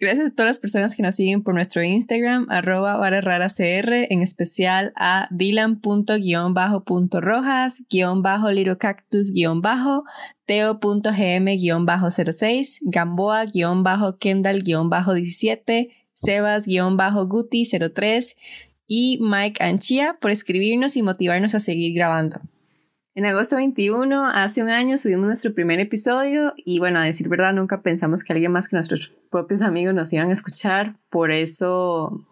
Gracias a todas las personas que nos siguen por nuestro Instagram, arroba cr, en especial a dylan.rojas, guion bajo cactus guion bajo, teo.gm bajo 06, gamboa guion bajo kendall guion bajo 17, sebas guion bajo guti 03 y Mike Anchia por escribirnos y motivarnos a seguir grabando. En agosto 21, hace un año, subimos nuestro primer episodio y bueno, a decir verdad, nunca pensamos que alguien más que nuestros propios amigos nos iban a escuchar. Por eso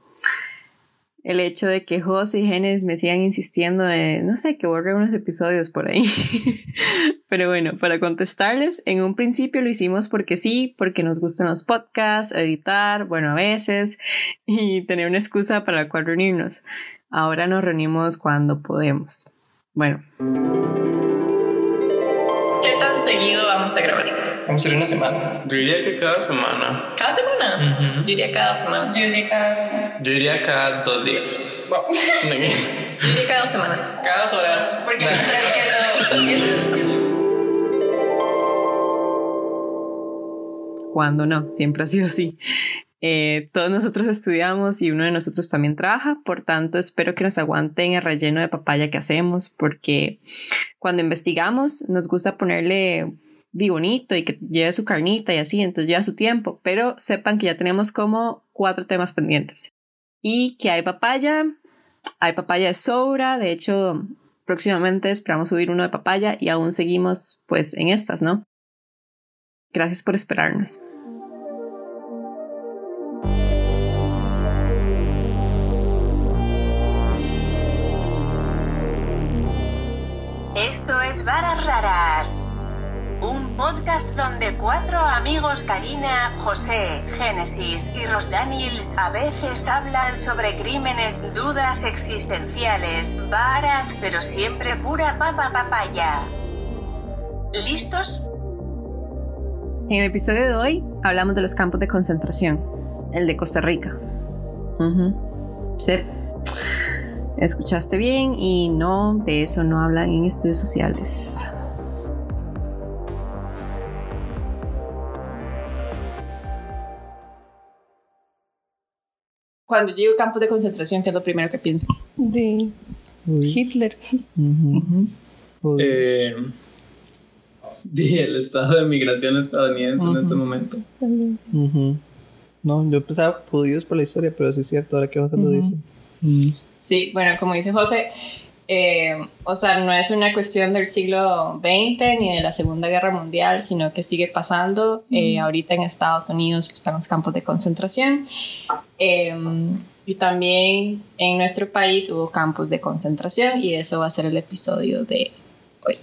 el hecho de que José y Genes me sigan insistiendo de, no sé, que borre unos episodios por ahí. Pero bueno, para contestarles, en un principio lo hicimos porque sí, porque nos gustan los podcasts, editar, bueno, a veces, y tener una excusa para la cual reunirnos. Ahora nos reunimos cuando podemos. Bueno. ¿Qué tan seguido vamos a grabar? Vamos a ir una semana. Yo diría que cada semana. ¿Cada semana? Yo diría cada semana. Yo diría cada... Yo diría cada dos días. sí. Yo diría cada dos semanas. Cada dos horas. Porque que Cuando no, siempre ha sido así. Eh, todos nosotros estudiamos y uno de nosotros también trabaja, por tanto espero que nos aguanten el relleno de papaya que hacemos porque cuando investigamos nos gusta ponerle di bonito y que lleve su carnita y así, entonces lleva su tiempo, pero sepan que ya tenemos como cuatro temas pendientes y que hay papaya, hay papaya de sobra, de hecho próximamente esperamos subir uno de papaya y aún seguimos pues en estas, ¿no? Gracias por esperarnos. Esto es Varas Raras, un podcast donde cuatro amigos Karina, José, Génesis y Ros Daniels a veces hablan sobre crímenes, dudas existenciales, varas, pero siempre pura papa papaya. ¿Listos? En el episodio de hoy hablamos de los campos de concentración, el de Costa Rica. Sí. Escuchaste bien y no, de eso no hablan en estudios sociales. Cuando llego a campos de concentración, ¿qué es lo primero que pienso? De Hitler. eh, el estado de migración estadounidense en este momento. No, yo pensaba judíos por la historia, pero sí es cierto, ahora que José lo dice. Sí, bueno, como dice José, eh, o sea, no es una cuestión del siglo XX ni de la Segunda Guerra Mundial, sino que sigue pasando. Eh, ahorita en Estados Unidos están los campos de concentración. Em, y también en nuestro país hubo campos de concentración y eso va a ser el episodio de hoy.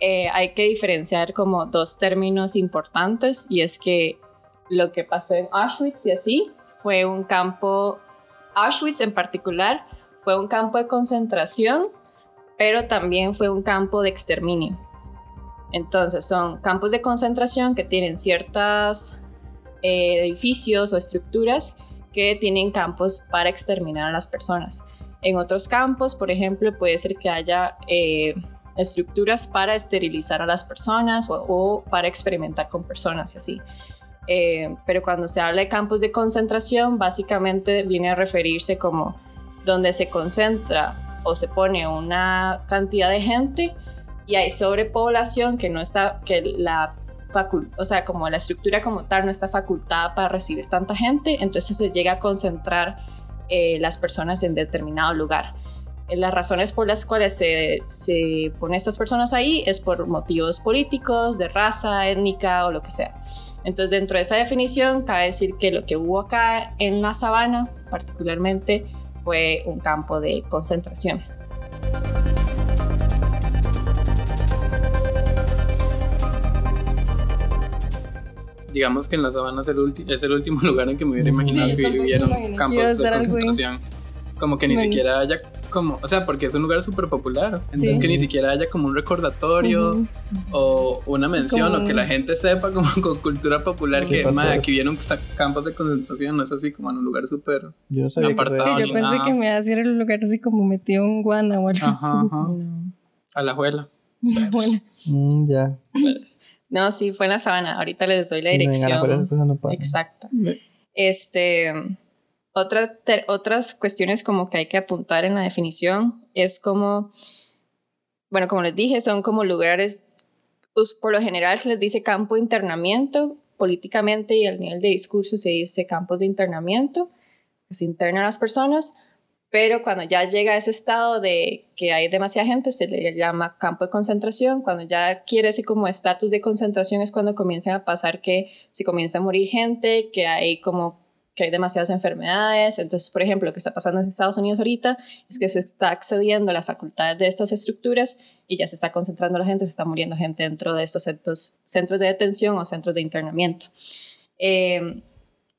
Eh, hay que diferenciar como dos términos importantes y es que lo que pasó en Auschwitz y así fue un campo Auschwitz en particular fue un campo de concentración, pero también fue un campo de exterminio. Entonces son campos de concentración que tienen ciertos eh, edificios o estructuras que tienen campos para exterminar a las personas. En otros campos, por ejemplo, puede ser que haya eh, estructuras para esterilizar a las personas o, o, para experimentar con personas y así. Eh, pero cuando se habla de campos de concentración, básicamente viene a referirse como donde se concentra o se pone una cantidad de gente y hay sobrepoblación que no está, que la o sea, como la estructura como tal no está facultada para recibir tanta gente, entonces se llega a concentrar eh, las personas en determinado lugar. Eh, las razones por las cuales se, se ponen estas personas ahí es por motivos políticos, de raza, étnica o lo que sea. Entonces, dentro de esa definición, cabe decir que lo que hubo acá en la sabana, particularmente, fue un campo de concentración. Digamos que en la sabana es el, es el último lugar en que me hubiera imaginado que vivieron campos de concentración. Como que ni siquiera haya como, o sea, porque es un lugar súper popular, entonces que ni siquiera haya como un recordatorio o una mención o que la gente sepa como con cultura popular que aquí vieron campos de concentración, no es así como en un lugar súper apartado. Sí, yo pensé que me iba a decir el lugar así como metido en guana o algo así. A la. Bueno. Mm, ya. No, sí, fue en la sabana. Ahorita les doy la Sí, dirección. No. Exacto. Este, otra, otras cuestiones como que hay que apuntar en la definición es como, bueno, como les dije, son como lugares, pues, por lo general se les dice campo internamiento, políticamente y al nivel de discurso se dice campos de internamiento, que se internan las personas, pero cuando ya llega a ese estado de que hay demasiada gente, se le llama campo de concentración. Cuando ya quiere ese como estatus de concentración es cuando comienzan a pasar que se comienza a morir gente, que hay como que hay demasiadas enfermedades. Entonces, por ejemplo, lo que está pasando en Estados Unidos ahorita es que se está accediendo a las facultades de estas estructuras y ya se está concentrando la gente, se está muriendo gente dentro de estos centros, centros de detención o centros de internamiento. Eh,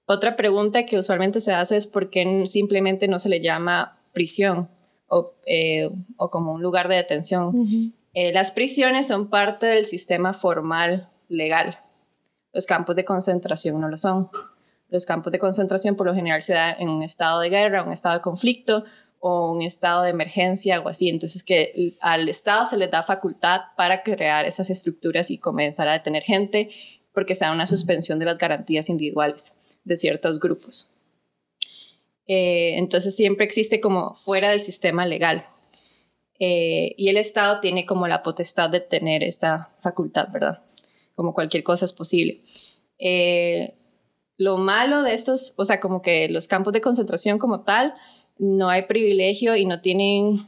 otra pregunta que usualmente se hace es por qué simplemente no se le llama prisión o, eh, o como un lugar de detención. Eh, las prisiones son parte del sistema formal legal. Los campos de concentración no lo son. Los campos de concentración por lo general se dan en un estado de guerra, un estado de conflicto o un estado de emergencia o así. Entonces que al Estado se le da facultad para crear esas estructuras y comenzar a detener gente porque se da una suspensión de las garantías individuales de ciertos grupos. Eh, entonces siempre existe como fuera del sistema legal. Eh, y el Estado tiene como la potestad de tener esta facultad, ¿verdad? Como cualquier cosa es posible. Eh, lo malo de estos, o sea, como que los campos de concentración como tal, no hay privilegio y no tienen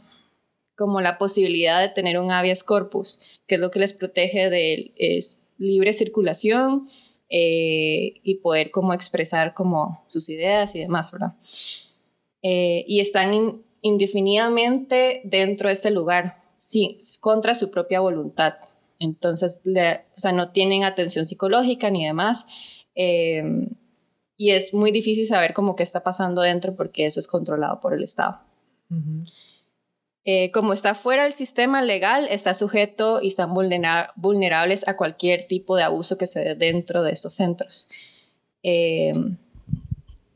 como la posibilidad de tener un habeas corpus, que es lo que les protege de es libre circulación eh, y poder como expresar como sus ideas y demás, ¿verdad? Eh, y están in, indefinidamente dentro de este lugar, sí, contra su propia voluntad. Entonces, o sea, no tienen atención psicológica ni demás. Eh, y es muy difícil saber cómo qué está pasando dentro porque eso es controlado por el Estado. Uh -huh. Eh, como está fuera del sistema legal, está sujeto y están vulnera vulnerables a cualquier tipo de abuso que se dé dentro de estos centros. Eh,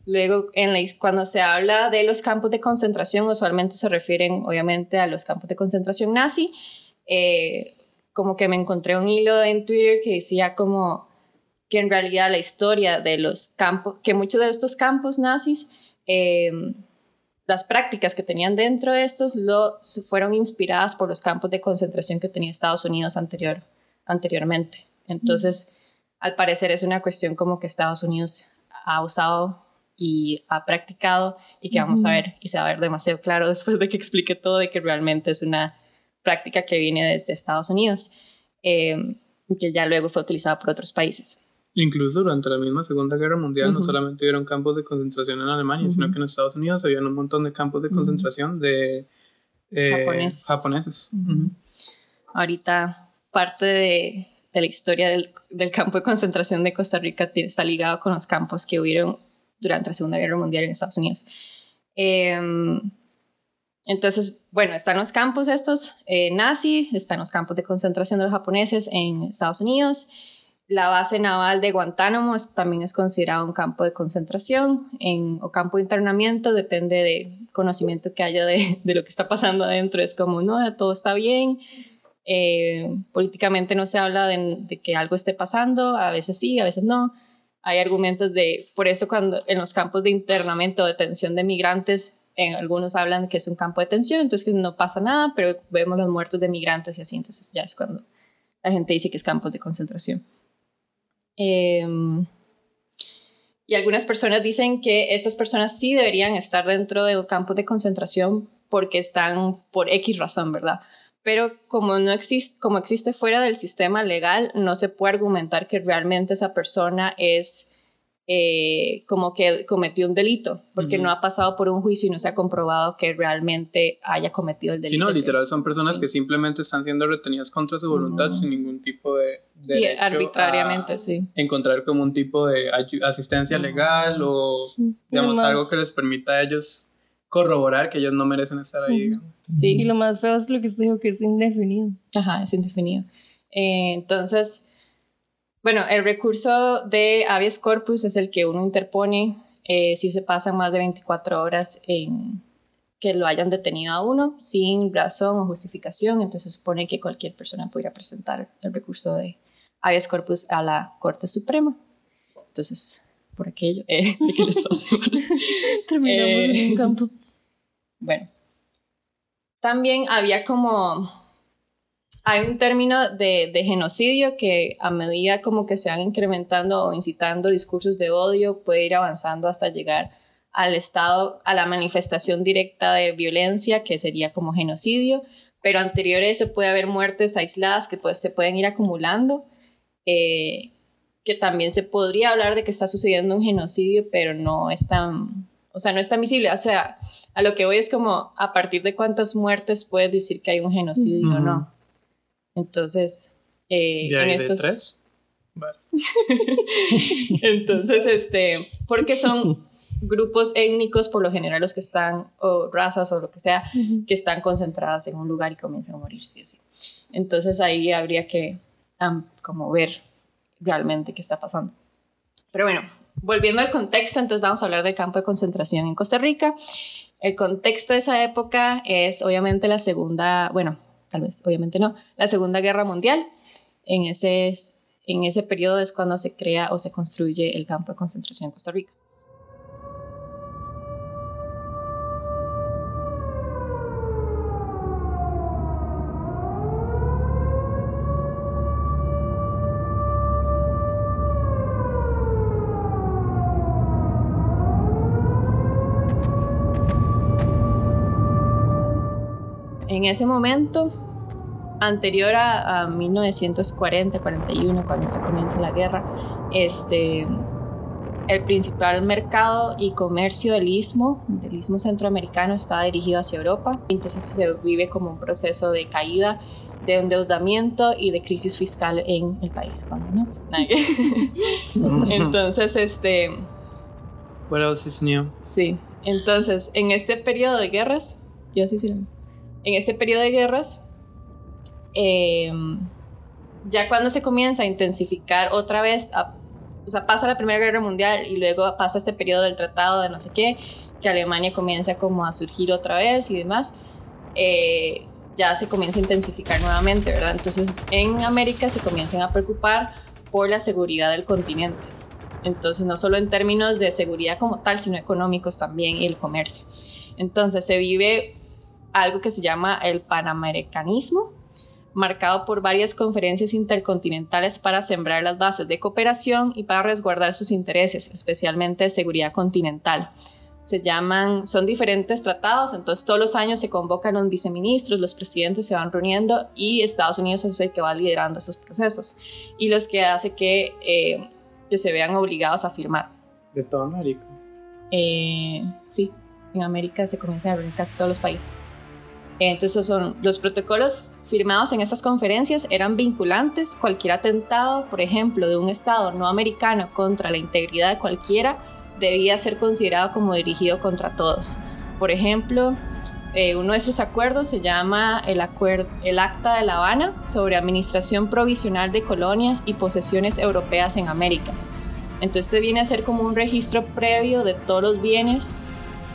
luego, en la, cuando se habla de los campos de concentración, usualmente se refieren obviamente a los campos de concentración nazi. Eh, como que me encontré un hilo en Twitter que decía como que en realidad la historia de los campos, que muchos de estos campos nazis las prácticas que tenían dentro de estos lo, fueron inspiradas por los campos de concentración que tenía Estados Unidos anterior, anteriormente. Entonces, mm. al parecer es una cuestión como que Estados Unidos ha usado y ha practicado y que vamos mm. a ver y se va a ver demasiado claro después de que explique todo de que realmente es una práctica que viene desde Estados Unidos eh, y que ya luego fue utilizada por otros países. Incluso durante la misma Segunda Guerra Mundial uh -huh. no solamente hubieron campos de concentración en Alemania, uh -huh. sino que en Estados Unidos había un montón de campos de concentración de eh, japoneses. japoneses. Uh -huh. Ahorita parte de, de la historia del, del, campo de concentración de Costa Rica está ligado con los campos que hubieron durante la Segunda Guerra Mundial en Estados Unidos. Eh, entonces, bueno, están los campos estos eh, nazis, están los campos de concentración de los japoneses en Estados Unidos. La base naval de Guantánamo es, también es considerado un campo de concentración en, o campo de internamiento, depende del conocimiento que haya de, de, lo que está pasando adentro. Es como, no, todo está bien, eh, políticamente no se habla de, de, que algo esté pasando, a veces sí, a veces no. Hay argumentos de, por eso cuando en los campos de internamiento o detención de migrantes, en algunos hablan que es un campo de detención, entonces que no pasa nada, pero vemos los muertos de migrantes y así, entonces ya es cuando la gente dice que es campos de concentración. Eh, y algunas personas dicen que estas personas sí deberían estar dentro de un campo de concentración porque están por X razón, ¿verdad? Pero como no existe, como existe fuera del sistema legal, no se puede argumentar que realmente esa persona es eh, como que cometió un delito, porque uh -huh. no ha pasado por un juicio y no se ha comprobado que realmente haya cometido el delito. Sí, no, literal, son personas sí. que simplemente están siendo retenidas contra su voluntad uh -huh. sin ningún tipo de... Sí, arbitrariamente, sí. Encontrar como un tipo de asistencia uh -huh. legal o, sí. digamos, más... algo que les permita a ellos corroborar que ellos no merecen estar ahí. Sí, y lo más feo es lo que usted dijo, que es indefinido. Ajá, es indefinido. Eh, entonces bueno, el recurso de habeas corpus es el que uno interpone eh, si se pasan más de 24 horas en que lo hayan detenido a uno sin razón o justificación. Entonces se supone que cualquier persona pudiera presentar el recurso de habeas corpus a la Corte Suprema. Entonces, por aquello, eh, ¿qué les pasa? Terminamos Eh, en un campo. Bueno, también había como, hay un término de, de genocidio que a medida como que se van incrementando o incitando discursos de odio puede ir avanzando hasta llegar al estado, a la manifestación directa de violencia que sería como genocidio, pero anterior a eso puede haber muertes aisladas que pues se pueden ir acumulando, eh, que también se podría hablar de que está sucediendo un genocidio, pero no es tan, o sea, no es tan visible, o sea, a lo que voy es como a partir de cuántas muertes puedes decir que hay un genocidio o no. Entonces, eh, ¿Ya en hay de estos... tres? Vale. Entonces, este, porque son grupos étnicos por lo general los que están, o razas o lo que sea, que están concentradas en un lugar y comienzan a morirse así. Entonces ahí habría que am, como ver realmente qué está pasando. Pero bueno, volviendo al contexto, entonces vamos a hablar del campo de concentración en Costa Rica. El contexto de esa época es obviamente la segunda, bueno, tal vez, obviamente no, la Segunda Guerra Mundial. En ese, en ese periodo es cuando se crea o se construye el campo de concentración en Costa Rica. En ese momento, anterior a, a 1940, 41, cuando ya comienza la guerra, este, el principal mercado y comercio del istmo, del istmo centroamericano, estaba dirigido hacia Europa. Entonces se vive como un proceso de caída, de endeudamiento y de crisis fiscal en el país. Cuando no, Entonces, este, What else is new? Sí, entonces en este periodo de guerras, yo sí, sí, en este periodo de guerras, eh, ya cuando se comienza a intensificar otra vez, a- o sea, pasa la Primera Guerra Mundial y luego pasa este periodo del tratado de no sé qué, que Alemania comienza como a surgir otra vez y demás, eh, ya se comienza a intensificar nuevamente, ¿verdad? Entonces en América se comienzan a preocupar por la seguridad del continente. Entonces, no solo en términos de seguridad como tal, sino económicos también y el comercio. Entonces, se vive algo que se llama el panamericanismo, marcado por varias conferencias intercontinentales para sembrar las bases de cooperación y para resguardar sus intereses, especialmente de seguridad continental. Se llaman, son diferentes tratados, entonces todos los años se convocan los viceministros, los presidentes se van reuniendo y Estados Unidos es el que va liderando esos procesos y los que hace que, eh, que se vean obligados a firmar. De toda América. Eh, sí, en América se comienzan a reunir casi todos los países. Entonces son los protocolos firmados en estas conferencias eran vinculantes. Cualquier atentado, por ejemplo, de un Estado no americano contra la integridad de cualquiera debía ser considerado como dirigido contra todos. Por ejemplo, eh, uno de esos acuerdos se llama el, el Acta de La Habana sobre Administración Provisional de Colonias y Posesiones Europeas en América. Entonces viene a ser como un registro previo de todos los bienes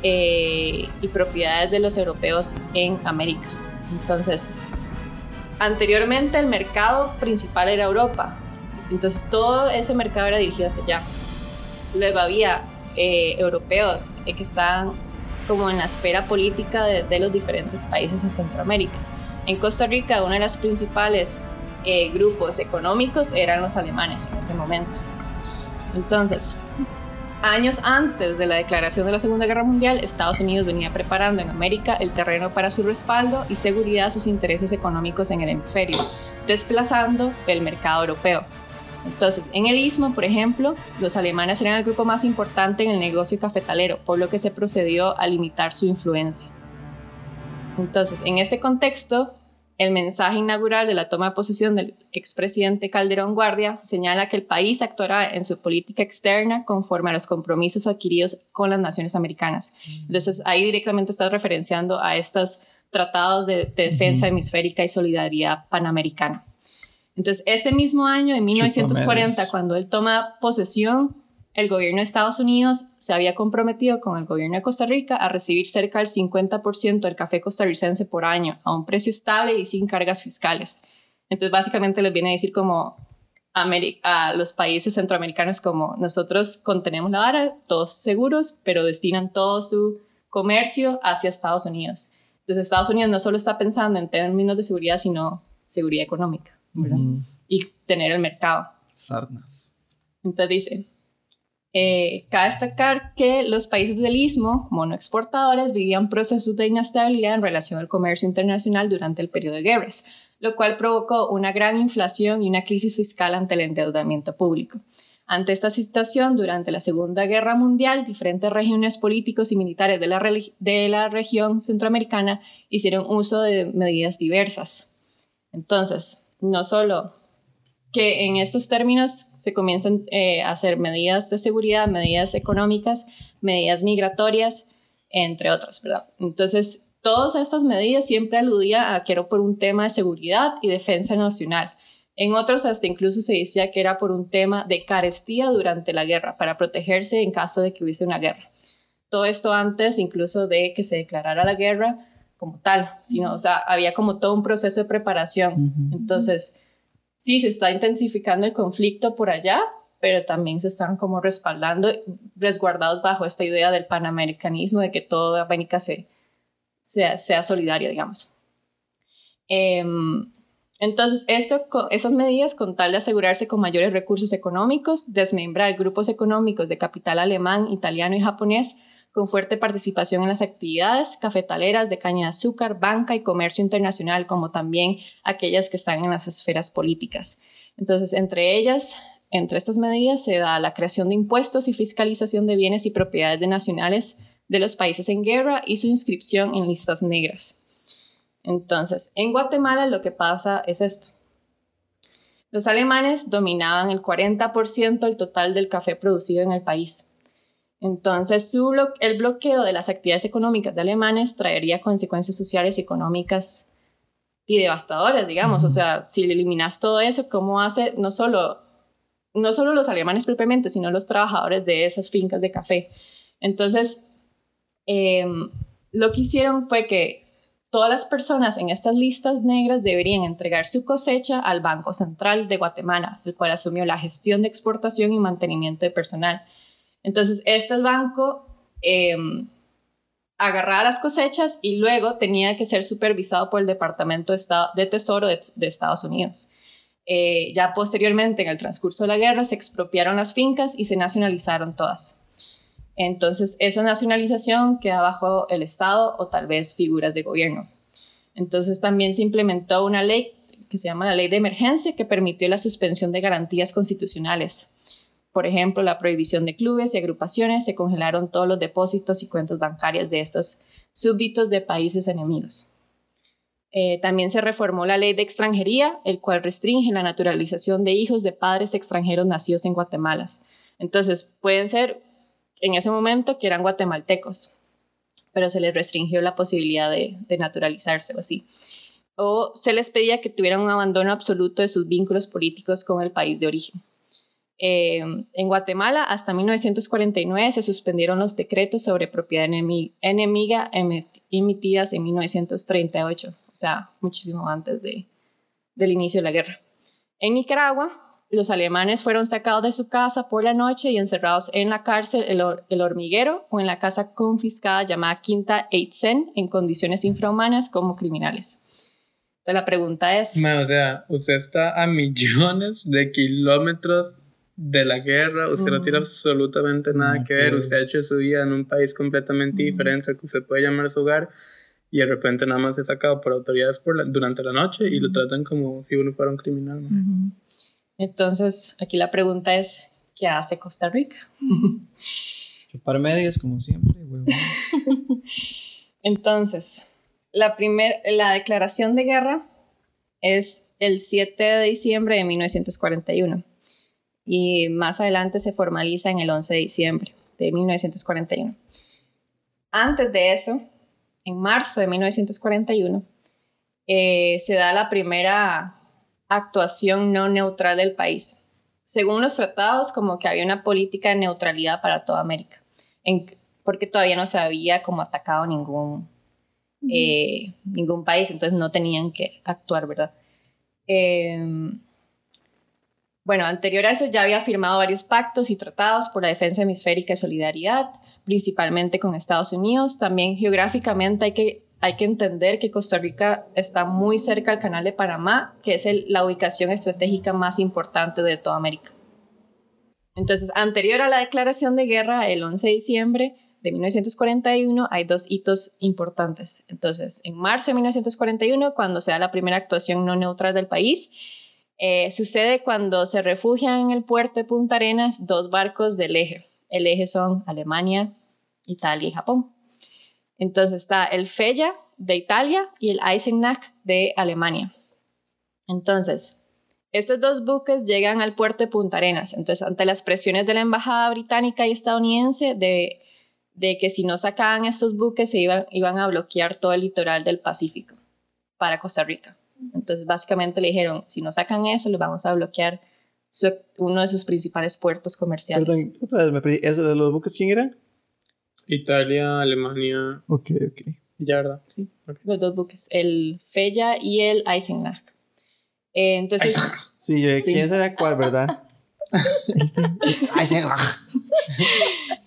eh, y propiedades de los europeos en América. Entonces, anteriormente el mercado principal era Europa. Entonces todo ese mercado era dirigido hacia allá. Luego había eh, europeos eh, que estaban como en la esfera política de, de los diferentes países en Centroamérica. En Costa Rica uno de los principales eh, grupos económicos eran los alemanes en ese momento. Entonces, años antes de la declaración de la Segunda Guerra Mundial, Estados Unidos venía preparando en América el terreno para su respaldo y seguridad a sus intereses económicos en el hemisferio, desplazando el mercado europeo. Entonces, en el istmo, por ejemplo, los alemanes eran el grupo más importante en el negocio cafetalero, por lo que se procedió a limitar su influencia. Entonces, en este contexto, el mensaje inaugural de la toma de posesión del expresidente Calderón Guardia señala que el país actuará en su política externa conforme a los compromisos adquiridos con las naciones americanas. Entonces, ahí directamente estás referenciando a estos tratados de, de defensa hemisférica y solidaridad panamericana. Entonces, este mismo año, en 1940, Chupameros. cuando él toma posesión, el gobierno de Estados Unidos se había comprometido con el gobierno de Costa Rica a recibir cerca del 50% del café costarricense por año a un precio estable y sin cargas fiscales. Entonces, básicamente les viene a decir como, a los países centroamericanos como nosotros contenemos la vara, todos seguros, pero destinan todo su comercio hacia Estados Unidos. Entonces Estados Unidos no solo está pensando en términos de seguridad, sino seguridad económica, ¿verdad? Y tener el mercado. Sarnas. Entonces dice, eh, cabe destacar que los países del istmo, monoexportadores, vivían procesos de inestabilidad en relación al comercio internacional durante el periodo de guerras, lo cual provocó una gran inflación y una crisis fiscal ante el endeudamiento público. Ante esta situación, durante la Segunda Guerra Mundial, diferentes regiones políticos y militares de la, de la región centroamericana hicieron uso de medidas diversas. Entonces, no solo que en estos términos se comienzan eh, a hacer medidas de seguridad, medidas económicas, medidas migratorias, entre otros, ¿verdad? Entonces, todas estas medidas siempre aludían a que era por un tema de seguridad y defensa nacional. En otros hasta incluso se decía que era por un tema de carestía durante la guerra, para protegerse en caso de que hubiese una guerra. Todo esto antes incluso de que se declarara la guerra como tal, sino, o sea, había como todo un proceso de preparación. Entonces, sí se está intensificando el conflicto por allá, pero también se están como respaldando, resguardados bajo esta idea del panamericanismo, de que toda América se, sea, sea solidaria, digamos. Em, entonces, esto, esas medidas, con tal de asegurarse con mayores recursos económicos, desmembrar grupos económicos de capital alemán, italiano y japonés, con fuerte participación en las actividades cafetaleras de caña de azúcar, banca y comercio internacional, como también aquellas que están en las esferas políticas. Entonces, entre ellas, entre estas medidas se da la creación de impuestos y fiscalización de bienes y propiedades de nacionales de los países en guerra y su inscripción en listas negras. Entonces, en Guatemala lo que pasa es esto. Los alemanes dominaban el 40% del total del café producido en el país. Entonces, el bloqueo de las actividades económicas de alemanes traería consecuencias sociales y económicas y devastadoras, digamos. O sea, si eliminas todo eso, ¿cómo hace no solo, no solo los alemanes propiamente, sino los trabajadores de esas fincas de café? Entonces, em, lo que hicieron fue que todas las personas en estas listas negras deberían entregar su cosecha al Banco Central de Guatemala, el cual asumió la gestión de exportación y mantenimiento de personal. Entonces, este banco eh, agarraba las cosechas y luego tenía que ser supervisado por el Departamento de, Tesoro de, Estados Unidos. Eh, ya posteriormente, en el transcurso de la guerra, se expropiaron las fincas y se nacionalizaron todas. Entonces, esa nacionalización queda bajo el Estado o tal vez figuras de gobierno. Entonces, también se implementó una ley que se llama la Ley de Emergencia que permitió la suspensión de garantías constitucionales por ejemplo, la prohibición de clubes y agrupaciones, se congelaron todos los depósitos y cuentas bancarias de estos súbditos de países enemigos. Eh, también se reformó la ley de extranjería, el cual restringe la naturalización de hijos de padres extranjeros nacidos en Guatemala. Entonces, pueden ser en ese momento que eran guatemaltecos, pero se les restringió la posibilidad de, de naturalizarse o así. O se les pedía que tuvieran un abandono absoluto de sus vínculos políticos con el país de origen. Eh, en Guatemala, hasta 1949 se suspendieron los decretos sobre propiedad enemiga emitidas en 1938, o sea, muchísimo antes de, del inicio de la guerra. En Nicaragua, los alemanes fueron sacados de su casa por la noche y encerrados en la cárcel El, Hormiguero o en la casa confiscada llamada Quinta Eitzen en condiciones infrahumanas como criminales. Entonces la pregunta es... o sea, usted está a millones de kilómetros de la guerra, usted no tiene absolutamente nada que ver, usted ha hecho su vida en un país completamente diferente al que usted puede llamar su hogar y de repente nada más es sacado por autoridades por durante la noche y lo tratan como si uno fuera un criminal. Entonces, aquí la pregunta es, ¿qué hace Costa Rica? Chupar medias como siempre, Entonces, la, primer, la declaración de guerra es el 7 de diciembre de 1941 y más adelante se formaliza en el 11 de diciembre de 1941. Antes de eso, en marzo de 1941, eh, se da la primera actuación no neutral del país. Según los tratados, como que había una política de neutralidad para toda América, porque todavía no se había como atacado ningún, eh, ningún país, entonces no tenían que actuar, ¿verdad? Eh, bueno, anterior a eso ya había firmado varios pactos y tratados por la defensa hemisférica y solidaridad, principalmente con Estados Unidos. También geográficamente hay que, hay que entender que Costa Rica está muy cerca al Canal de Panamá, que es la ubicación estratégica más importante de toda América. Entonces, anterior a la declaración de guerra, el 11 de diciembre de 1941, hay dos hitos importantes. Entonces, en marzo de 1941, cuando se da la primera actuación no neutral del país, eh, sucede cuando se refugian en el puerto de Punta Arenas dos barcos del eje. El eje son Alemania, Italia y Japón. Entonces está el Fella de Italia y el Eisenach de Alemania. Entonces, estos dos buques llegan al puerto de Punta Arenas. Entonces, ante las presiones de la embajada británica y estadounidense de, que si no sacaban estos buques se iban a bloquear todo el litoral del Pacífico para Costa Rica. Entonces, básicamente le dijeron, si no sacan eso, les vamos a bloquear su- uno de sus principales puertos comerciales. Perdón, otra vez me perdí. ¿Eso de los buques quién eran? Italia, Alemania, Ok, ok. ya, ¿verdad? Sí, los dos buques, el Fella y el Eisenach. Eh, entonces, Sí, yo, Sí. ¿quién será cuál, verdad? Sí.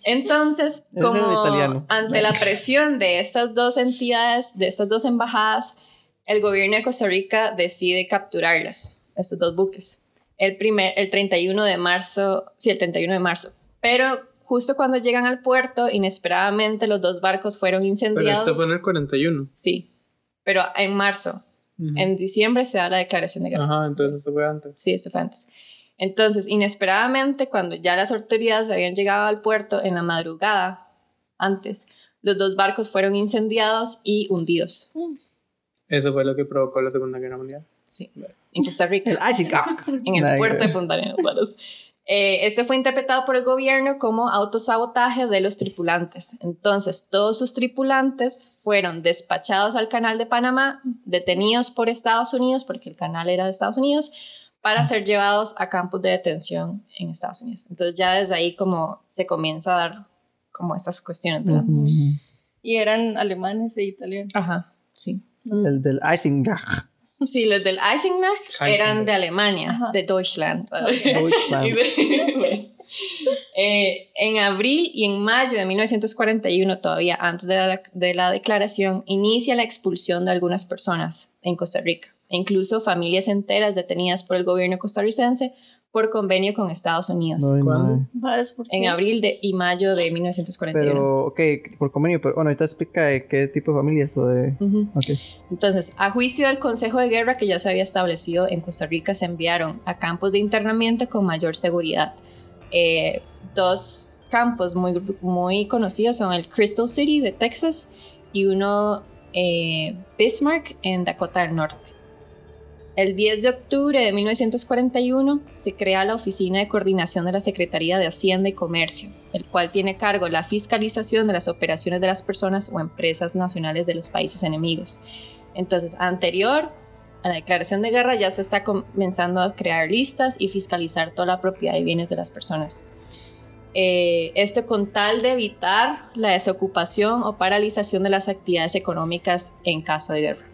entonces el como italiano. ante la presión de estas dos entidades, de estas dos embajadas, el gobierno de Costa Rica decide capturarlas, estos dos buques, el, primer, el 31 de marzo, sí, el 31 de marzo. Pero justo cuando llegan al puerto, inesperadamente los dos barcos fueron Pero incendiados. esto fue en el 41. Sí, pero en marzo. En diciembre se da la declaración de guerra. Ajá, entonces esto fue antes. Sí, esto fue antes. Entonces, inesperadamente, cuando ya las autoridades habían llegado al puerto en la madrugada, antes, los dos barcos fueron incendiados y hundidos. Eso fue lo que provocó la Segunda Guerra Mundial. Sí, en Costa Rica, El Eisenach. en el puerto de. Punta Arenas. Eh, este fue interpretado por el gobierno como autosabotaje de los tripulantes. Entonces, todos sus tripulantes fueron despachados al canal de Panamá, detenidos por Estados Unidos, porque el canal era de Estados Unidos, para ser llevados a campos de detención en Estados Unidos. Entonces, ya desde ahí como se comienza a dar como estas cuestiones, ¿verdad? Ujú. Y eran alemanes e italianos. Ajá, sí. El del Eisenach. Sí, los del Eisenach eran de Alemania, Ajá. de Deutschland. Deutschland. Eh, en abril y en mayo de 1941, todavía antes de la, de la declaración, inicia la expulsión de algunas personas en Costa Rica, e incluso familias enteras detenidas por el gobierno costarricense por convenio con Estados Unidos. Ay, ¿Cuándo? En abril de- y mayo de 1941. Pero, ok, por convenio, pero bueno, ahorita explica de qué tipo de familias o de. Entonces, a juicio del Consejo de Guerra que ya se había establecido en Costa Rica, se enviaron a campos de internamiento con mayor seguridad. Eh, dos campos muy, muy conocidos son el Crystal City de Texas y uno eh, Bismarck en Dakota del Norte. El 10 de octubre de 1941 se crea la Oficina de Coordinación de la Secretaría de Hacienda y Comercio, el cual tiene cargo la fiscalización de las operaciones de las personas o empresas nacionales de los países enemigos. Entonces, anterior a la declaración de guerra ya se está comenzando a crear listas y fiscalizar toda la propiedad y bienes de las personas. Eh, esto con tal de evitar la desocupación o paralización de las actividades económicas en caso de guerra.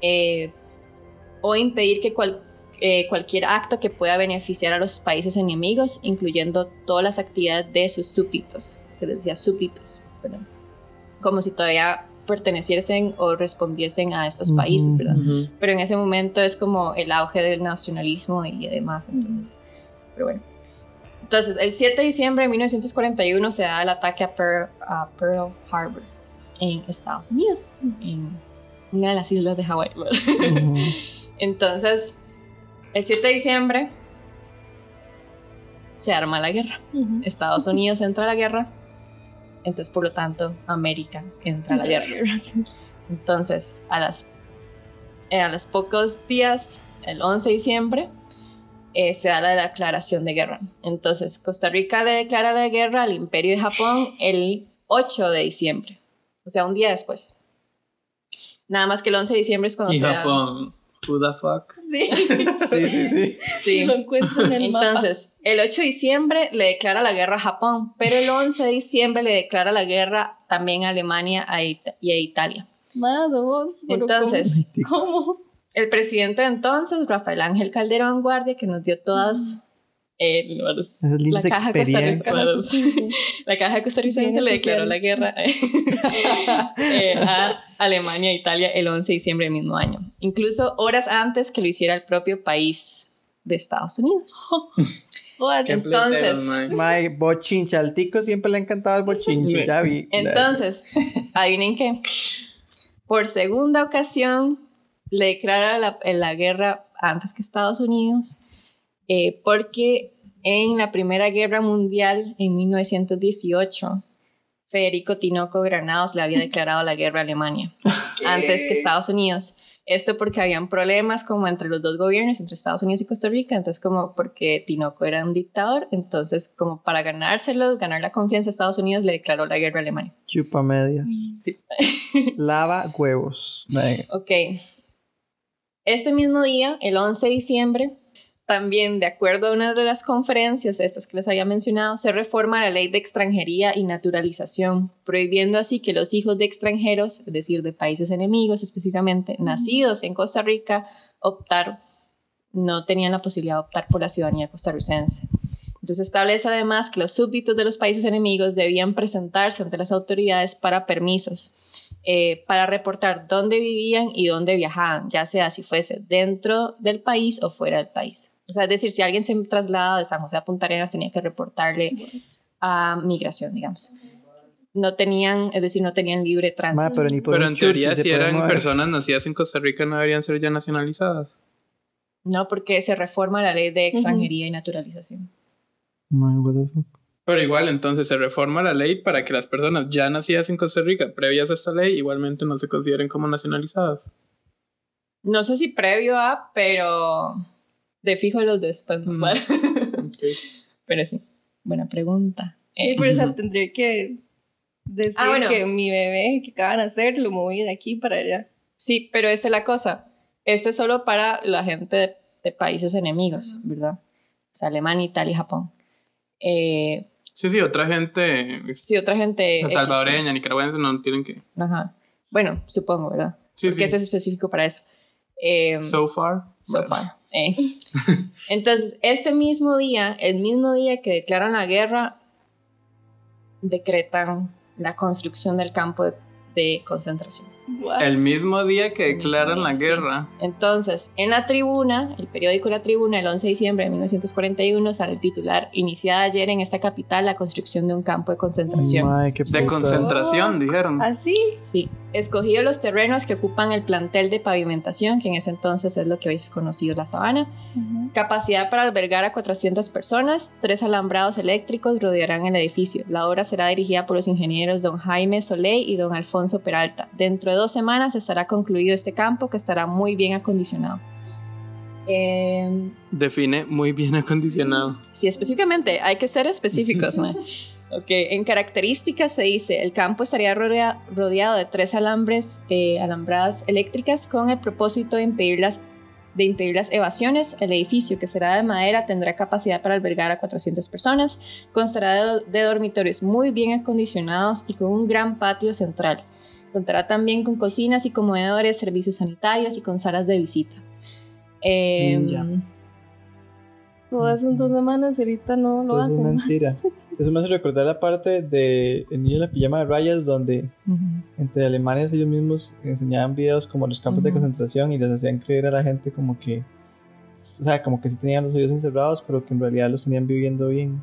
Eh, o impedir que cual- eh, cualquier acto que pueda beneficiar a los países enemigos, incluyendo todas las actividades de sus súbditos. Se les decía súbditos, perdón. Como si todavía perteneciesen o respondiesen a estos países, ¿verdad? Pero en ese momento es como el auge del nacionalismo y demás, entonces, pero bueno. Entonces, el 7 de diciembre de 1941 se da el ataque a Pearl, a Pearl Harbor en Estados Unidos, en una de las islas de Hawái. Entonces, el 7 de diciembre se arma la guerra. Estados Unidos entra a la guerra, entonces por lo tanto América entra a la guerra. Entonces, a, las, eh, a los pocos días, el 11 de diciembre, eh, se da la declaración de guerra. Entonces, Costa Rica le declara la guerra al Imperio de Japón el 8 de diciembre, o sea, un día después. Nada más que el 11 de diciembre es cuando Y se da- Japón, who the fuck? Sí, Sí, sí, sí. sí. Lo encuentro en el mapa. Entonces, el 8 de diciembre le declara la guerra a Japón, pero el 11 de diciembre le declara la guerra también a Alemania y a Italia. Mado, pero Entonces, ¿cómo? ¿Cómo? el presidente de entonces, Rafael Ángel Calderón Guardia, que nos dio todas eh, la caja la caja costarricense le declaró la guerra eh, a Alemania e Italia el 11 de diciembre del mismo año, incluso horas antes que lo hiciera el propio país de Estados Unidos. Entonces-. Mae, bochincha. Al tico siempre le ha encantado el bochinche. Ya vi. Entonces, adivinen qué. Por segunda ocasión le declara la, la guerra antes que Estados Unidos, eh, porque en la Primera Guerra Mundial, en 1918, Federico Tinoco Granados le había declarado la guerra a Alemania antes que Estados Unidos. Esto porque habían problemas como entre los dos gobiernos, entre Estados Unidos y Costa Rica, entonces como porque Tinoco era un dictador, entonces como para ganárselos, ganar la confianza de Estados Unidos, le declaró la guerra a Alemania. Chupa medias. Sí. Lava huevos. Ok. Este mismo día, el 11 de diciembre, también de acuerdo a una de las conferencias, estas que les había mencionado, se reforma la ley de extranjería y naturalización, prohibiendo así que los hijos de extranjeros, es decir, de países enemigos específicamente, nacidos en Costa Rica, optar, no tenían la posibilidad de optar por la ciudadanía costarricense. Entonces establece además que los súbditos de los países enemigos debían presentarse ante las autoridades para permisos, eh, para reportar dónde vivían y dónde viajaban, ya sea si fuese dentro del país o fuera del país. O sea, es decir, si alguien se traslada de San José a Punta Arenas, tenía que reportarle a migración, digamos. No tenían, es decir, no tenían libre tránsito. pero ni por Pero un en teoría, si eran personas nacidas en Costa Rica, no deberían ser ya nacionalizadas. No, porque se reforma la ley de extranjería y naturalización. Mae, what the fuck. Pero igual, entonces se reforma la ley para que las personas ya nacidas en Costa Rica, previas a esta ley, igualmente no se consideren como nacionalizadas. No sé si previo a, pero de fijo los después. Mm. ¿vale? Pero sí, buena pregunta. Sí, Eh, por eso tendría que decir Ah, bueno. que mi bebé que acaban de hacer lo moví de aquí para allá. Sí, pero esa es la cosa. Esto es solo para la gente de, de países enemigos, ¿verdad? O sea, Alemania, Italia y Japón. Eh, Sí, sí, otra gente sí, otra gente... X, salvadoreña, nicaragüense, no tienen que. Ajá. Bueno, supongo, ¿verdad? Sí, Porque sí. eso es específico para eso. Eh, So far. so pues, far. Eh. Entonces, este mismo día, el mismo día que declaran la guerra, decretan la construcción del campo de, de concentración. El mismo día que declaran día, la sí. guerra. Entonces, en la tribuna, el periódico La Tribuna, el 11 de diciembre de 1941, sale el titular, iniciada ayer en esta capital la construcción de un campo de concentración. De concentración, dijeron. Así, Sí, escogido los terrenos que ocupan el plantel de pavimentación, que en ese entonces es lo que habéis conocido la sabana, capacidad para albergar a 400 personas, tres alambrados eléctricos rodearán el edificio. La obra será dirigida por los ingenieros don Jaime Soleil y don Alfonso Peralta. Dentro de dos semanas estará concluido este campo que estará muy bien acondicionado. Eh, Define muy bien acondicionado. Sí, específicamente, hay que ser específicos, ¿no? Ok, en características se dice, el campo estaría rodea- rodeado de tres alambres, eh, alambradas eléctricas con el propósito de impedir, las, de impedir las evasiones. El edificio, que será de madera, tendrá capacidad para albergar a 400 personas. Constará de, de dormitorios muy bien acondicionados y con un gran patio central. Contará también con cocinas y comedores, servicios sanitarios y con salas de visita. Ya. todo eso en dos semanas y ahorita no lo Todo es hacen. mentira. Eso me hace recordar la parte de El niño en la pijama de rayas, donde entre alemanes ellos mismos enseñaban videos como los campos de concentración y les hacían creer a la gente como que, o sea, como que sí tenían los oídos encerrados, pero que en realidad los tenían viviendo bien.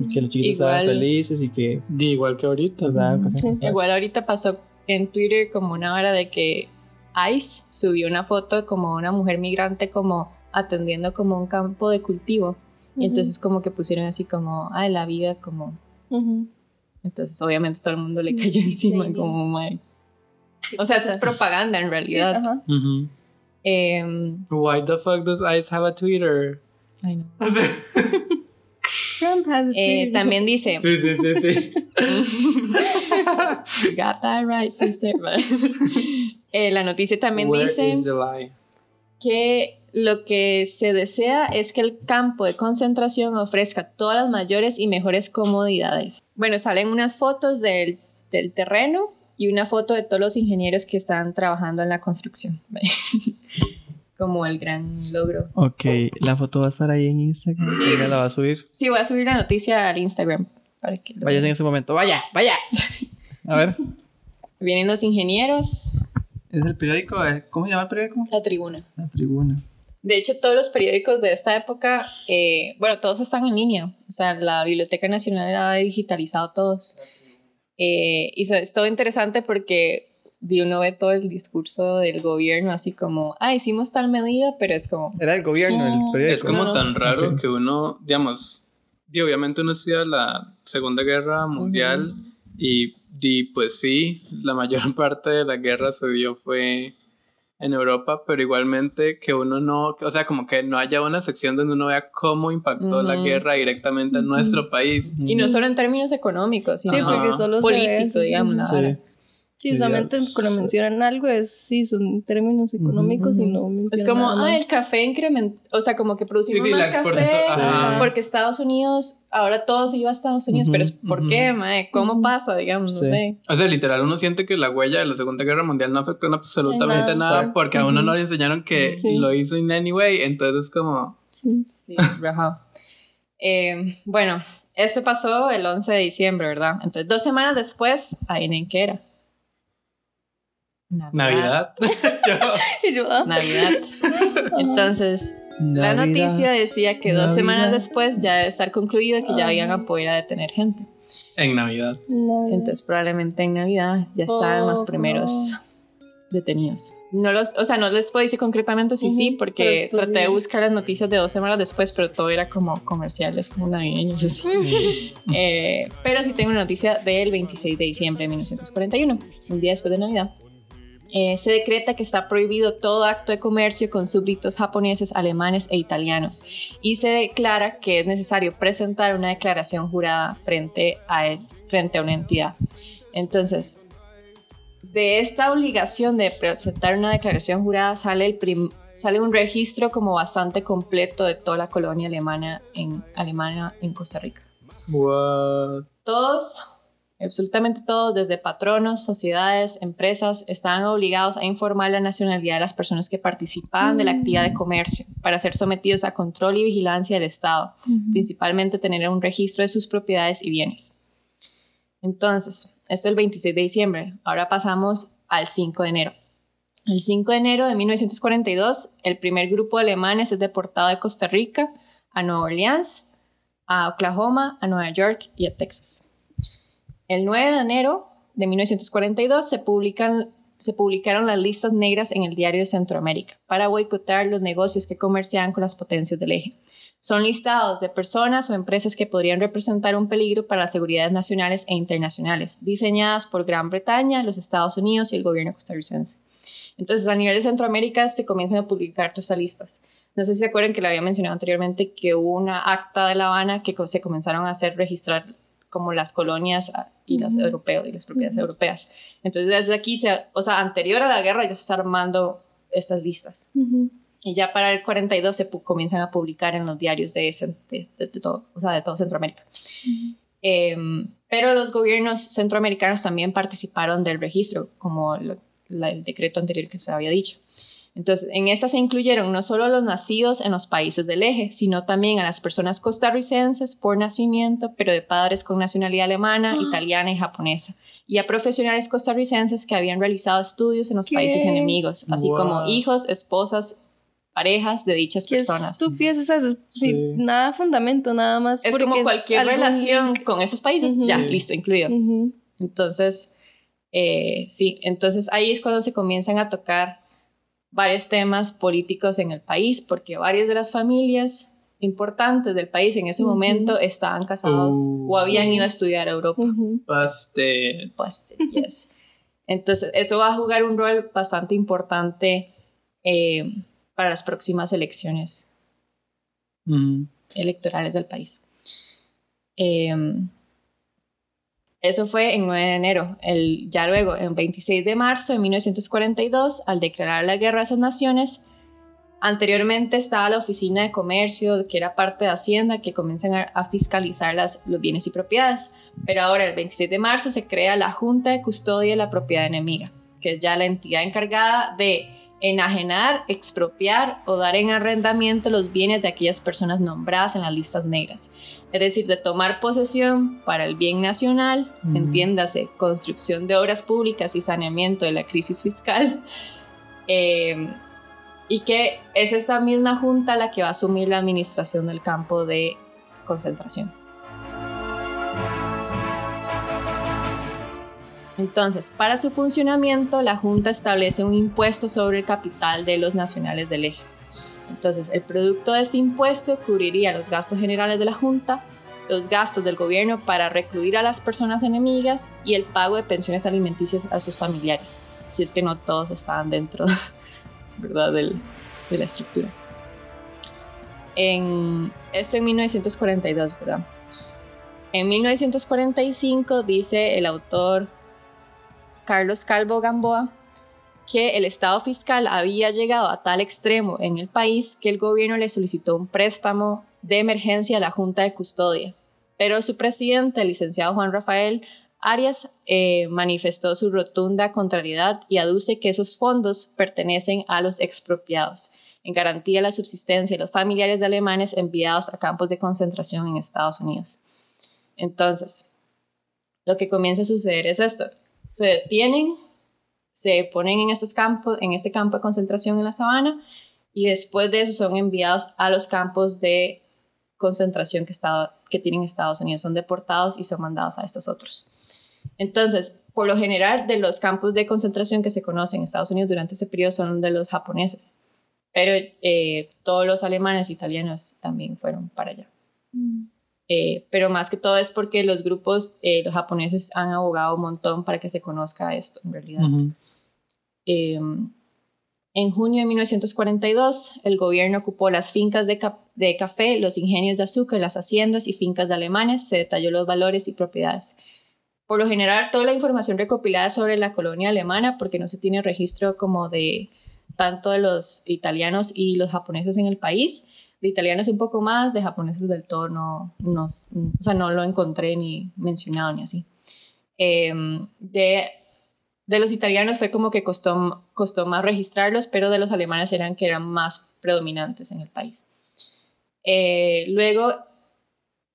Y que los chiquitos estaban felices y que igual que ahorita. sí. Igual ahorita pasó en Twitter como una hora de que ICE subió una foto como una mujer migrante como atendiendo como un campo de cultivo. Y entonces como que pusieron así como, ay, la vida como... Ujú. Entonces obviamente todo el mundo le cayó encima Sí. como, "Mae". O sea, eso es propaganda en Sí, realidad. ajá. Ujú. Em, Why the fuck does ICE have a Twitter? ay, no. Trump has a Eh, Twitter. también dice, Sí, sí, sí, sí. You got that right, sister. Eh, la noticia también Where dice... is the lie? que lo que se desea es que el campo de concentración ofrezca todas las mayores y mejores comodidades. Bueno, salen unas fotos del, del terreno y una foto de todos los ingenieros que están trabajando en la construcción. como el gran logro. Ok, la foto va a estar ahí en Instagram. Sí. Ella la va a subir. Sí, voy a subir la noticia al Instagram para que lo Vaya en ese momento. Vaya, vaya. A ver. Vienen los ingenieros, Es el periódico. ¿Cómo se llama el periódico? la tribuna. La Tribuna. De hecho, todos los periódicos de esta época, eh, bueno, todos están en línea. O sea, la Biblioteca Nacional ha digitalizado todos. Eh, y so- es todo interesante porque di, uno ve todo el discurso del gobierno así como, ah, hicimos tal medida, pero es como, Era el gobierno, el periódico. Es como No, no. tan raro que uno, digamos, y obviamente uno estudia la Segunda Guerra Mundial y, di, pues sí, la mayor parte de la guerra se dio fue en Europa, pero igualmente que uno no, o sea, como que no haya una sección donde uno vea cómo impactó la guerra directamente en nuestro país. y no solo en términos económicos, sino Sí, porque solo se ve político, eso. digamos. la Sí. Sí, usualmente cuando mencionan algo es, sí, son términos económicos y no mencionan Es como, nada ah, el café incrementó, o sea, como que producimos Sí, sí, la más café porque Estados Unidos, ahora todo se iba a Estados Unidos, pero es ¿por ujú. qué, mae? ¿Cómo pasa, digamos? No Sí. sé. O sea, literal, uno siente que la huella de la Segunda Guerra Mundial no afectó en absolutamente Nada. porque a uno no le enseñaron que Sí. lo hizo in any way, entonces como... Sí. Sí, ajá. Eh, bueno, esto pasó el 11 de diciembre, ¿verdad? Entonces, dos semanas después, adivinen qué era. Navidad. Y yo, ah, Navidad. Entonces, la Navidad. noticia decía que dos semanas Navidad. después ya debe estar concluido que ya iban a poder detener gente. en Navidad. no. Entonces, probablemente en Navidad ya estaban los Oh, primeros detenidos. No los, o sea, no les puedo decir concretamente si sí, porque traté de buscar las noticias de dos semanas después, pero todo era como comerciales, como navideños, así. Eh, pero sí tengo una noticia del 26 de diciembre de 1941, un día después de Navidad. Eh, se decreta que está prohibido todo acto de comercio con súbditos japoneses, alemanes e italianos y se declara que es necesario presentar una declaración jurada frente a, él- frente a una entidad. Entonces, de esta obligación de presentar una declaración jurada sale, el prim- sale un registro como bastante completo de toda la colonia alemana en, alemana en Costa Rica What? todos, absolutamente todos, desde patronos, sociedades, empresas, estaban obligados a informar la nacionalidad de las personas que participaban de la actividad de comercio para ser sometidos a control y vigilancia del Estado, principalmente tener un registro de sus propiedades y bienes. Entonces, esto es el 26 de diciembre. Ahora pasamos al 5 de enero. El 5 de enero de 1942, el primer grupo de alemanes es deportado de Costa Rica a Nueva Orleans, a Oklahoma, a Nueva York y a Texas. El 9 de enero de 1942 se, publican, se publicaron las listas negras en el Diario de Centroamérica para boicotar los negocios que comerciaban con las potencias del eje. Son listados de personas o empresas que podrían representar un peligro para las seguridades nacionales e internacionales, diseñadas por Gran Bretaña, los Estados Unidos y el gobierno costarricense. Entonces, a nivel de Centroamérica se comienzan a publicar todas estas listas. No sé si se acuerdan que le había mencionado anteriormente que hubo una acta de La Habana que se comenzaron a hacer registrar como las colonias ah, y las europeos y las propiedades europeas. Entonces, desde aquí, se, o sea, anterior a la guerra ya se está armando estas listas. Ujú. Y ya para el 42 se comienzan a publicar en los diarios de, ese- de, de- de todo, o sea, de todo Centroamérica. Em, pero los gobiernos centroamericanos también participaron del registro, como lo- la- el decreto anterior que se había dicho. Entonces, en esta se incluyeron no solo a los nacidos en los países del eje, sino también a las personas costarricenses por nacimiento, pero de padres con nacionalidad alemana, italiana y japonesa, y a profesionales costarricenses que habían realizado estudios en los ¿Qué? países enemigos, así Wow. como hijos, esposas, parejas de dichas Qué personas. estúpidas esas, sí, Sí. nada fundamento, nada más. Es como cualquier algún relación link. con esos países, Ujú. ya, Sí. listo, incluido. Ujú. Entonces, eh, sí, entonces ahí es cuando se comienzan a tocar varios temas políticos en el país, porque varias de las familias importantes del país en ese momento estaban casados Uh, o habían sí. ido a estudiar a Europa. Ujú. Pastel. Pues, yes. Entonces, eso va a jugar un rol bastante importante eh, para las próximas elecciones Mm. electorales del país. Eh, eso fue en 9 de enero. El, ya luego, el 26 de marzo de 1942, al declarar la guerra a esas naciones, anteriormente estaba la Oficina de Comercio, que era parte de Hacienda, que comienzan a, fiscalizar los bienes y propiedades. Pero ahora, el 26 de marzo, se crea la Junta de Custodia de la Propiedad Enemiga, que es ya la entidad encargada de enajenar, expropiar o dar en arrendamiento los bienes de aquellas personas nombradas en las listas negras. Es decir, de tomar posesión para el bien nacional, entiéndase, construcción de obras públicas y saneamiento de la crisis fiscal. Eh, y que es esta misma junta la que va a asumir la administración del campo de concentración. Entonces, para su funcionamiento, la Junta establece un impuesto sobre el capital de los nacionales del eje. Entonces, el producto de este impuesto cubriría los gastos generales de la Junta, los gastos del gobierno para recluir a las personas enemigas y el pago de pensiones alimenticias a sus familiares, si es que no todos estaban dentro ¿verdad? de la estructura. Esto en 1942, ¿verdad? En 1945 dice el autor Carlos Calvo Gamboa que el estado fiscal había llegado a tal extremo en el país que el gobierno le solicitó un préstamo de emergencia a la Junta de Custodia. Pero su presidente, el licenciado Juan Rafael Arias, eh, manifestó su rotunda contrariedad y aduce que esos fondos pertenecen a los expropiados, en garantía de la subsistencia de los familiares de alemanes enviados a campos de concentración en Estados Unidos. Entonces, lo que comienza a suceder es esto se detienen, se ponen en estos campos, en este campo de concentración en la sabana y después de eso son enviados a los campos de concentración que, que tienen Estados Unidos, son deportados y son mandados a estos otros. Entonces, por lo general, de los campos de concentración que se conocen en Estados Unidos durante ese periodo son de los japoneses, pero eh, todos los alemanes e italianos también fueron para allá. Mm. Eh, pero más que todo es porque los grupos, eh, los japoneses han abogado un montón para que se conozca esto en realidad. Em, en junio de 1942, el gobierno ocupó las fincas de, de, café, los ingenios de azúcar, las haciendas y fincas de alemanes, se detalló los valores y propiedades. Por lo general, toda la información recopilada sobre la colonia alemana, porque no se tiene registro como de tanto de los italianos y los japoneses en el país, de italianos un poco más, de japoneses del todo no, no, o sea, no lo encontré ni mencionado ni así. Em, de, de, los italianos fue como que costó, costó más registrarlos, pero de los alemanes eran que eran más predominantes en el país. Eh, luego,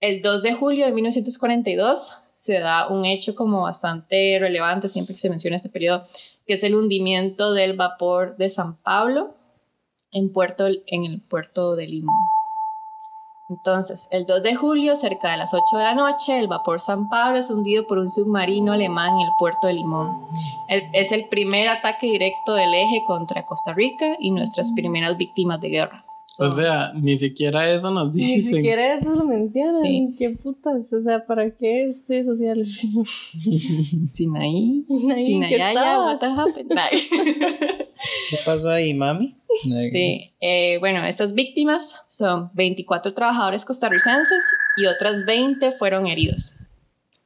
el 2 de julio de 1942 se da un hecho como bastante relevante siempre que se menciona este periodo, que es el hundimiento del vapor de San Pablo en, puerto, en el puerto de Limón. Entonces, el 2 de julio, cerca de las 8 de la noche, el vapor San Pablo es hundido por un submarino alemán en el puerto de Limón. es el primer ataque directo del eje contra Costa Rica y nuestras primeras víctimas de guerra. O sea, ni siquiera eso nos dicen. Ni siquiera eso lo mencionan. Sí. ¿Qué putas? O sea, ¿para qué estudios sociales? Sinaí. Sinaí. Sinaí. what ¿Qué pasó ahí, mami? Sí, eh, bueno, estas víctimas son 24 trabajadores costarricenses y otras 20 fueron heridos.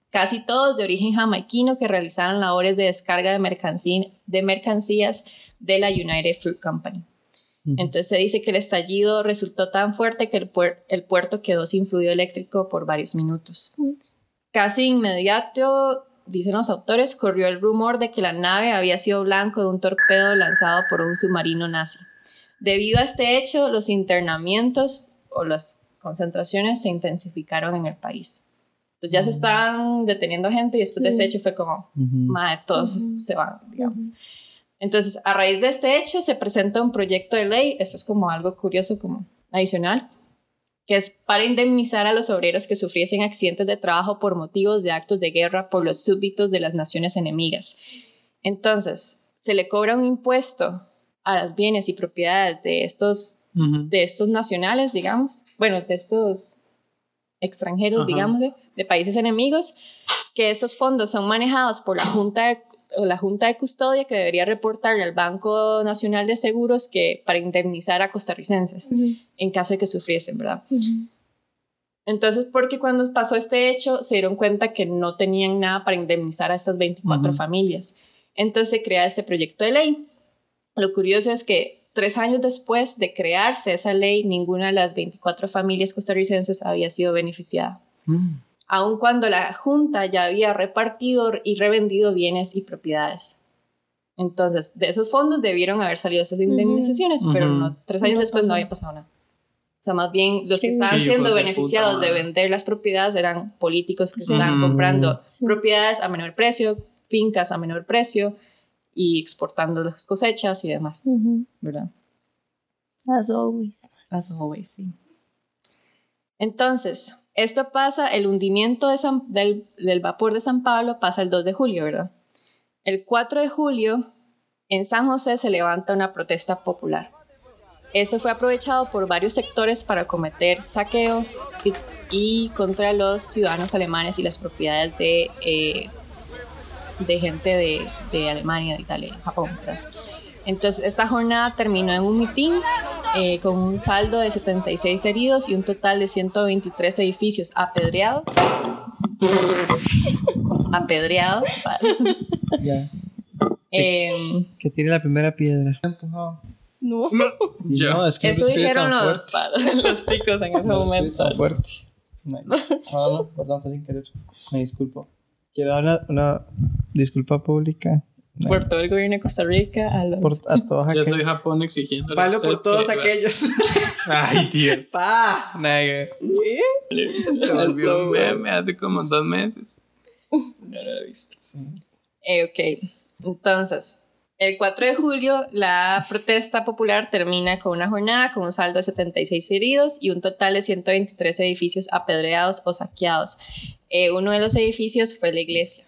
Casi todos de origen jamaiquino que realizaron labores de descarga de, de mercancías de la United Fruit Company. Entonces se dice que el estallido resultó tan fuerte que el, el puerto quedó sin fluido eléctrico por varios minutos. Casi inmediato, dicen los autores, corrió el rumor de que la nave había sido blanco de un torpedo lanzado por un submarino nazi. Debido a este hecho, los internamientos o las concentraciones se intensificaron en el país. Entonces ya se estaban deteniendo gente y después de ese hecho fue como, madre, todos se van, digamos. Entonces, a raíz de este hecho, se presenta un proyecto de ley, esto es como algo curioso, como adicional, que es para indemnizar a los obreros que sufriesen accidentes de trabajo por motivos de actos de guerra por los súbditos de las naciones enemigas. Entonces, se le cobra un impuesto a las bienes y propiedades de estos, de estos nacionales, digamos, bueno, de estos extranjeros, digamos, de, países enemigos, que estos fondos son manejados por la Junta de o la Junta de Custodia que debería reportarle al Banco Nacional de Seguros que para indemnizar a costarricenses en caso de que sufriesen, ¿verdad? Entonces, porque cuando pasó este hecho, se dieron cuenta que no tenían nada para indemnizar a estas 24 familias. Entonces se crea este proyecto de ley. Lo curioso es que tres años después de crearse esa ley, ninguna de las 24 familias costarricenses había sido beneficiada. Mm aun cuando la Junta ya había repartido y revendido bienes y propiedades. Entonces, de esos fondos debieron haber salido esas indemnizaciones, pero unos tres años No después no había pasado nada. O sea, más bien los que estaban Sí, siendo beneficiados puta de vender las propiedades eran políticos que Sí. estaban comprando Sí. propiedades a menor precio, fincas a menor precio y exportando las cosechas y demás, Ujú. ¿verdad? As always. As always, sí. Entonces, esto pasa, el hundimiento del, vapor de San Pablo pasa el 2 de julio, ¿verdad? El 4 de julio, en San José se levanta una protesta popular. Esto fue aprovechado por varios sectores para cometer saqueos y, contra los ciudadanos alemanes y las propiedades de, eh, de gente de, de Alemania, de Italia, Japón. ¿verdad? Entonces, esta jornada terminó en un mitin eh, con un saldo de 76 heridos y un total de 123 edificios apedreados. apedreados. Ya. Em, Que tiene la primera piedra. Empujado. No. No, es que eso dijeron los, los ticos en ese No momento. tan fuerte. No, no, no, no, perdón, fue sin querer. Me disculpo. Quiero dar una, una disculpa pública Por todo el gobierno de Costa Rica, a los... por a todos Yo aquellos. soy Japón exigiendo. Palo por todos aquellos. Ay, tío. ¡Pa! Nega. Se volvió un meme hace como dos meses. No lo he visto. Eh, ok, entonces, el 4 de julio la protesta popular termina con una jornada con un saldo de 76 heridos y un total de 123 edificios apedreados o saqueados. Eh, uno de los edificios fue la iglesia.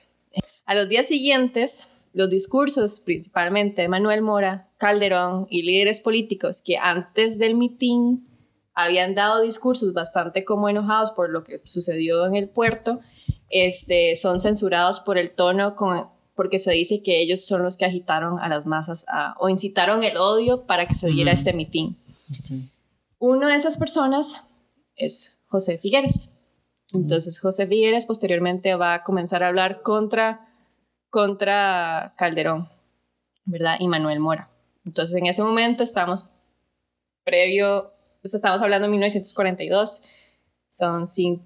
A los días siguientes, los discursos, principalmente de Manuel Mora, Calderón y líderes políticos que antes del mitin habían dado discursos bastante como enojados por lo que sucedió en el puerto, este, son censurados por el tono con, porque se dice que ellos son los que agitaron a las masas a- o incitaron el odio para que se diera este mitin. Uno de esas personas es José Figueres. Entonces José Figueres posteriormente va a comenzar a hablar contra, contra Calderón, ¿verdad? Y Manuel Mora. Entonces en ese momento estamos previo, pues estamos hablando de 1942, son cinco,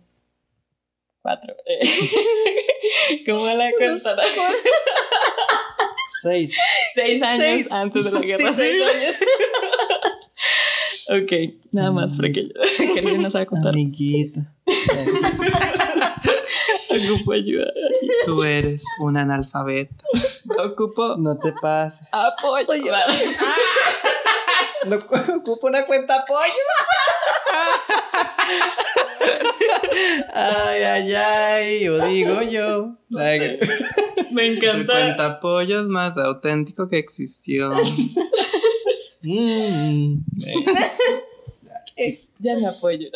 cuatro, eh, ¿cómo la cosa? Seis. Seis años Seis. antes de la guerra Sí, seis civil. ok, nada más para que yo, que alguien no sabe contar. Amiguita. Ocupo ayuda. Tú eres un analfabeta. Ocupo No te pases. apoyo. No ocupo una cuenta apoyo. ay, ay, ay. Yo digo yo. Ay, Me El encanta. cuentapollos más auténtico que existió. mm, Ya me apoyo.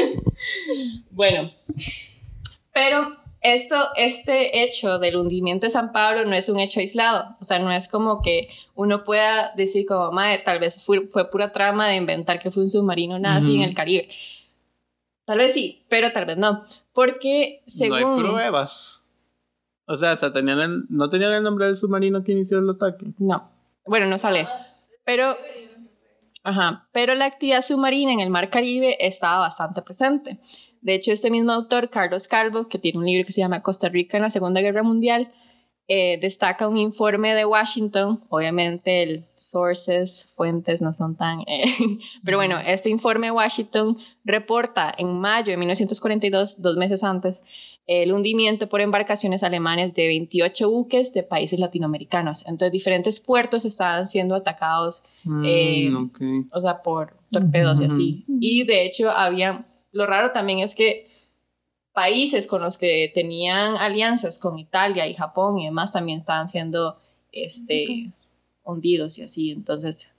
bueno, pero esto, este hecho del hundimiento de San Pablo no es un hecho aislado. O sea, no es como que uno pueda decir como, madre, tal vez fue, fue pura trama de inventar que fue un submarino nazi Ujú. en el Caribe. Tal vez sí, pero tal vez no. Porque según... No hay pruebas. O sea, hasta tenían el- no tenían el nombre del submarino que inició el ataque. No. Bueno, no sale. Pero, ajá, pero la actividad submarina en el Mar Caribe estaba bastante presente. De hecho, este mismo autor, Carlos Calvo, que tiene un libro que se llama Costa Rica en la Segunda Guerra Mundial, eh, destaca un informe de Washington. Obviamente, el sources, fuentes no son tan. eh, pero bueno, este informe de Washington reporta en mayo de 1942, dos meses antes, el hundimiento por embarcaciones alemanes de 28 buques de países latinoamericanos. Entonces, diferentes puertos estaban siendo atacados, Eh, Mm, ok. o sea, por torpedos y así. Y de hecho, había. Lo raro también es que países con los que tenían alianzas con Italia y Japón y demás también estaban siendo este, hundidos y así. Entonces,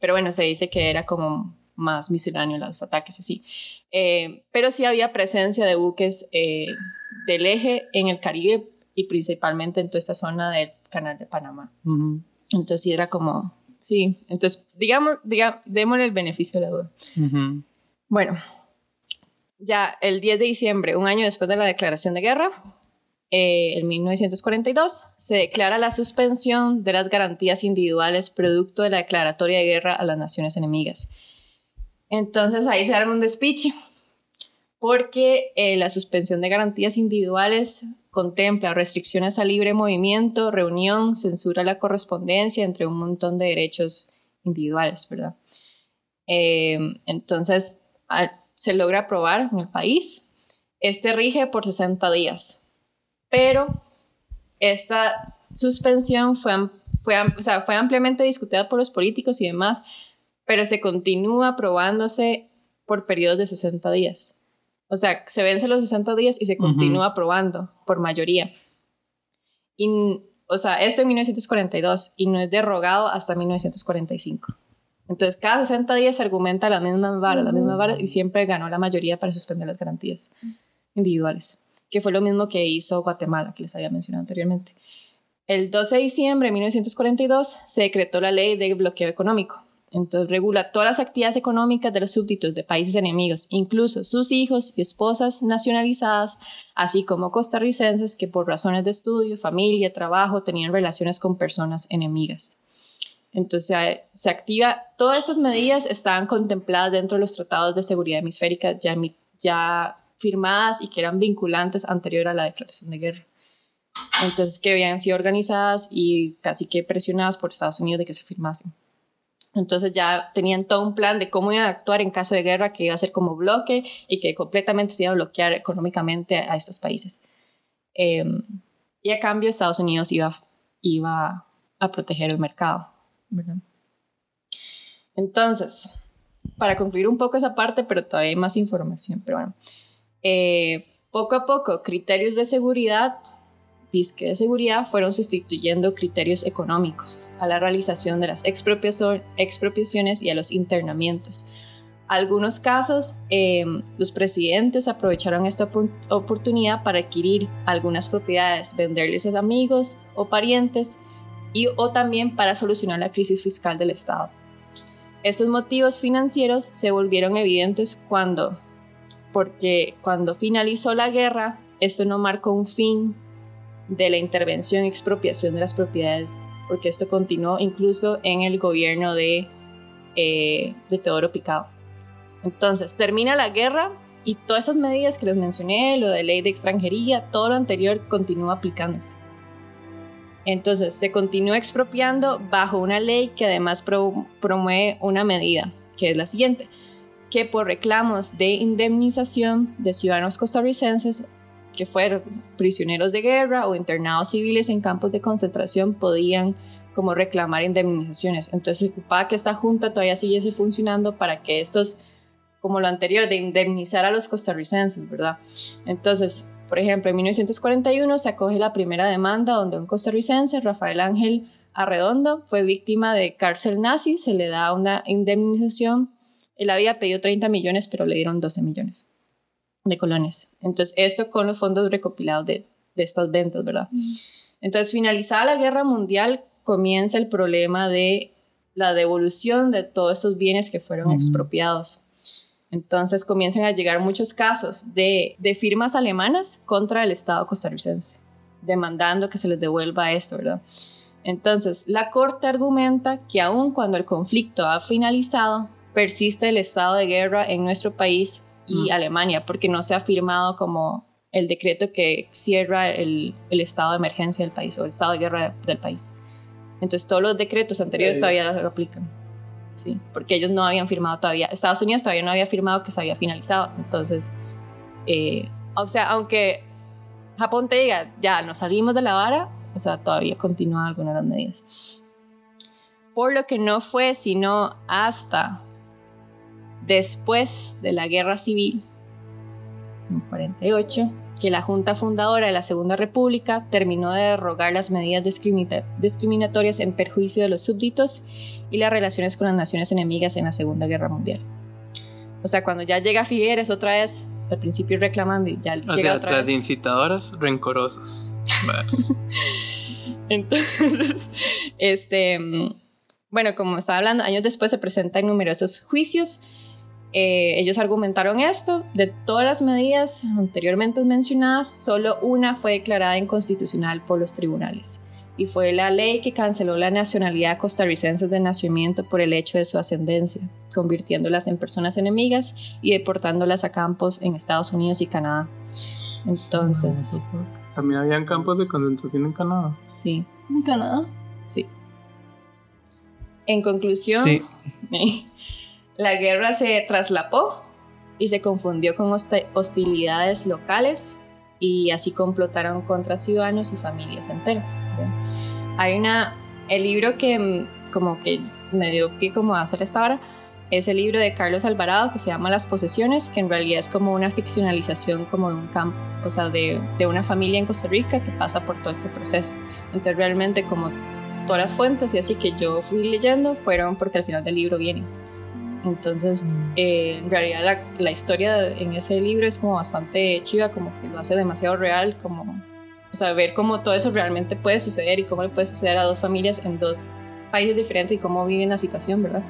pero bueno, se dice que era como más misceláneo los ataques así. Eh, pero sí había presencia de buques eh, del eje en el Caribe y principalmente en toda esta zona del canal de Panamá. Entonces sí era como, sí, entonces digamos, diga, démosle el beneficio de la duda. Bueno, ya el 10 de diciembre, un año después de la declaración de guerra, eh, en 1942, se declara la suspensión de las garantías individuales producto de la declaratoria de guerra a las naciones enemigas. Entonces ahí se arma un despiche, porque eh, la suspensión de garantías individuales contempla restricciones al libre movimiento, reunión, censura la correspondencia, entre un montón de derechos individuales, ¿verdad? Eh, entonces, se logra aprobar en el país. Este rige por 60 días, pero esta suspensión fue, fue, o sea, fue ampliamente discutida por los políticos y demás, pero se continúa aprobándose por periodos de 60 días. O sea, se vence los 60 días y se continúa aprobando por mayoría. Y, o sea, esto en 1942 y no es derogado hasta 1945. Entonces, cada 60 días se argumenta la misma vara, la misma vara, y siempre ganó la mayoría para suspender las garantías individuales, que fue lo mismo que hizo Guatemala, que les había mencionado anteriormente. El 12 de diciembre de 1942 se decretó la ley de bloqueo económico. Entonces regula todas las actividades económicas de los súbditos de países enemigos, incluso sus hijos y esposas nacionalizadas, así como costarricenses que por razones de estudio, familia, trabajo tenían relaciones con personas enemigas. Entonces se activa, todas estas medidas estaban contempladas dentro de los tratados de seguridad hemisférica ya, ya firmadas y que eran vinculantes anterior a la declaración de guerra. Entonces que habían sido organizadas y casi que presionadas por Estados Unidos de que se firmasen. Entonces ya tenían todo un plan de cómo iban a actuar en caso de guerra, que iba a ser como bloque y que completamente se iba a bloquear económicamente a estos países. Em, y a cambio Estados Unidos iba, iba a proteger el mercado. Entonces, para concluir un poco esa parte, pero todavía hay más información, pero bueno, eh, poco a poco criterios de seguridad, disque de seguridad, fueron sustituyendo criterios económicos a la realización de las expropiaciones y a los internamientos. Algunos casos, em, los presidentes aprovecharon esta oportunidad para adquirir algunas propiedades, venderles a amigos o parientes y o también para solucionar la crisis fiscal del Estado. Estos motivos financieros se volvieron evidentes cuando, porque cuando finalizó la guerra, esto no marcó un fin de la intervención y expropiación de las propiedades, porque esto continuó incluso en el gobierno de, eh, de Teodoro Picado. Entonces, termina la guerra y todas esas medidas que les mencioné, lo de ley de extranjería, todo lo anterior continúa aplicándose. Entonces se continúa expropiando bajo una ley que además promueve una medida, que es la siguiente, que por reclamos de indemnización de ciudadanos costarricenses que fueron prisioneros de guerra o internados civiles en campos de concentración podían como reclamar indemnizaciones. Entonces se ocupaba que esta junta todavía siguiese funcionando para que estos, como lo anterior, de indemnizar a los costarricenses, ¿verdad? Entonces, por ejemplo, en 1941 se acoge la primera demanda donde un costarricense, Rafael Ángel Arredondo, fue víctima de cárcel nazi, se le da una indemnización. Él había pedido 30 millones, pero le dieron 12 millones de colones. Entonces, esto con los fondos recopilados de, estas ventas, ¿verdad? Entonces, finalizada la guerra mundial, comienza el problema de la devolución de todos estos bienes que fueron expropiados. Entonces comienzan a llegar muchos casos de, firmas alemanas contra el Estado costarricense, demandando que se les devuelva esto, ¿verdad? Entonces, la Corte argumenta que aun cuando el conflicto ha finalizado, persiste el estado de guerra en nuestro país y mm. Alemania, porque no se ha firmado como el decreto que cierra el, estado de emergencia del país o el estado de guerra del país. Entonces, todos los decretos anteriores todavía lo aplican. Sí, porque ellos no habían firmado todavía, Estados Unidos todavía no había firmado que se había finalizado. Entonces, eh, o sea, aunque Japón te diga, ya nos salimos de la vara, o sea, todavía continúan algunas de las medidas. Por lo que no fue sino hasta después de la guerra civil, en 48, que la Junta Fundadora de la Segunda República terminó de derrogar las medidas discriminatorias en perjuicio de los súbditos y las relaciones con las naciones enemigas en la Segunda Guerra Mundial. O sea, cuando ya llega Figueres otra vez, al principio reclamando y ya o llega sea, tras de incitadoras, rencorosos. Entonces, este, bueno, como estaba hablando, años después se presentan numerosos juicios eh, ellos argumentaron esto, de todas las medidas anteriormente mencionadas, solo una fue declarada inconstitucional por los tribunales, y fue la ley que canceló la nacionalidad costarricense de nacimiento por el hecho de su ascendencia, convirtiéndolas en personas enemigas y deportándolas a campos en Estados Unidos y Canadá. Entonces, También habían campos de concentración en Canadá. sí, ¿En Canadá? sí. En conclusión, Sí. la guerra se traslapó y se confundió con hosti- hostilidades locales y así complotaron contra ciudadanos y familias enteras. Hay una, el libro que mm, como que me dio pie como a hacer esta hora es el libro de Carlos Alvarado que se llama Las posesiones, que en realidad es como una ficcionalización como de un campo, o sea, de, de una familia en Costa Rica que pasa por todo este proceso. Entonces realmente como todas las fuentes y así que yo fui leyendo fueron porque al final del libro vienen. Entonces, eh, en realidad la, la historia en ese libro es como bastante chiva, como que lo hace demasiado real, como, o sea, ver cómo todo eso realmente puede suceder y cómo le puede suceder a dos familias en dos países diferentes y cómo viven la situación, ¿verdad?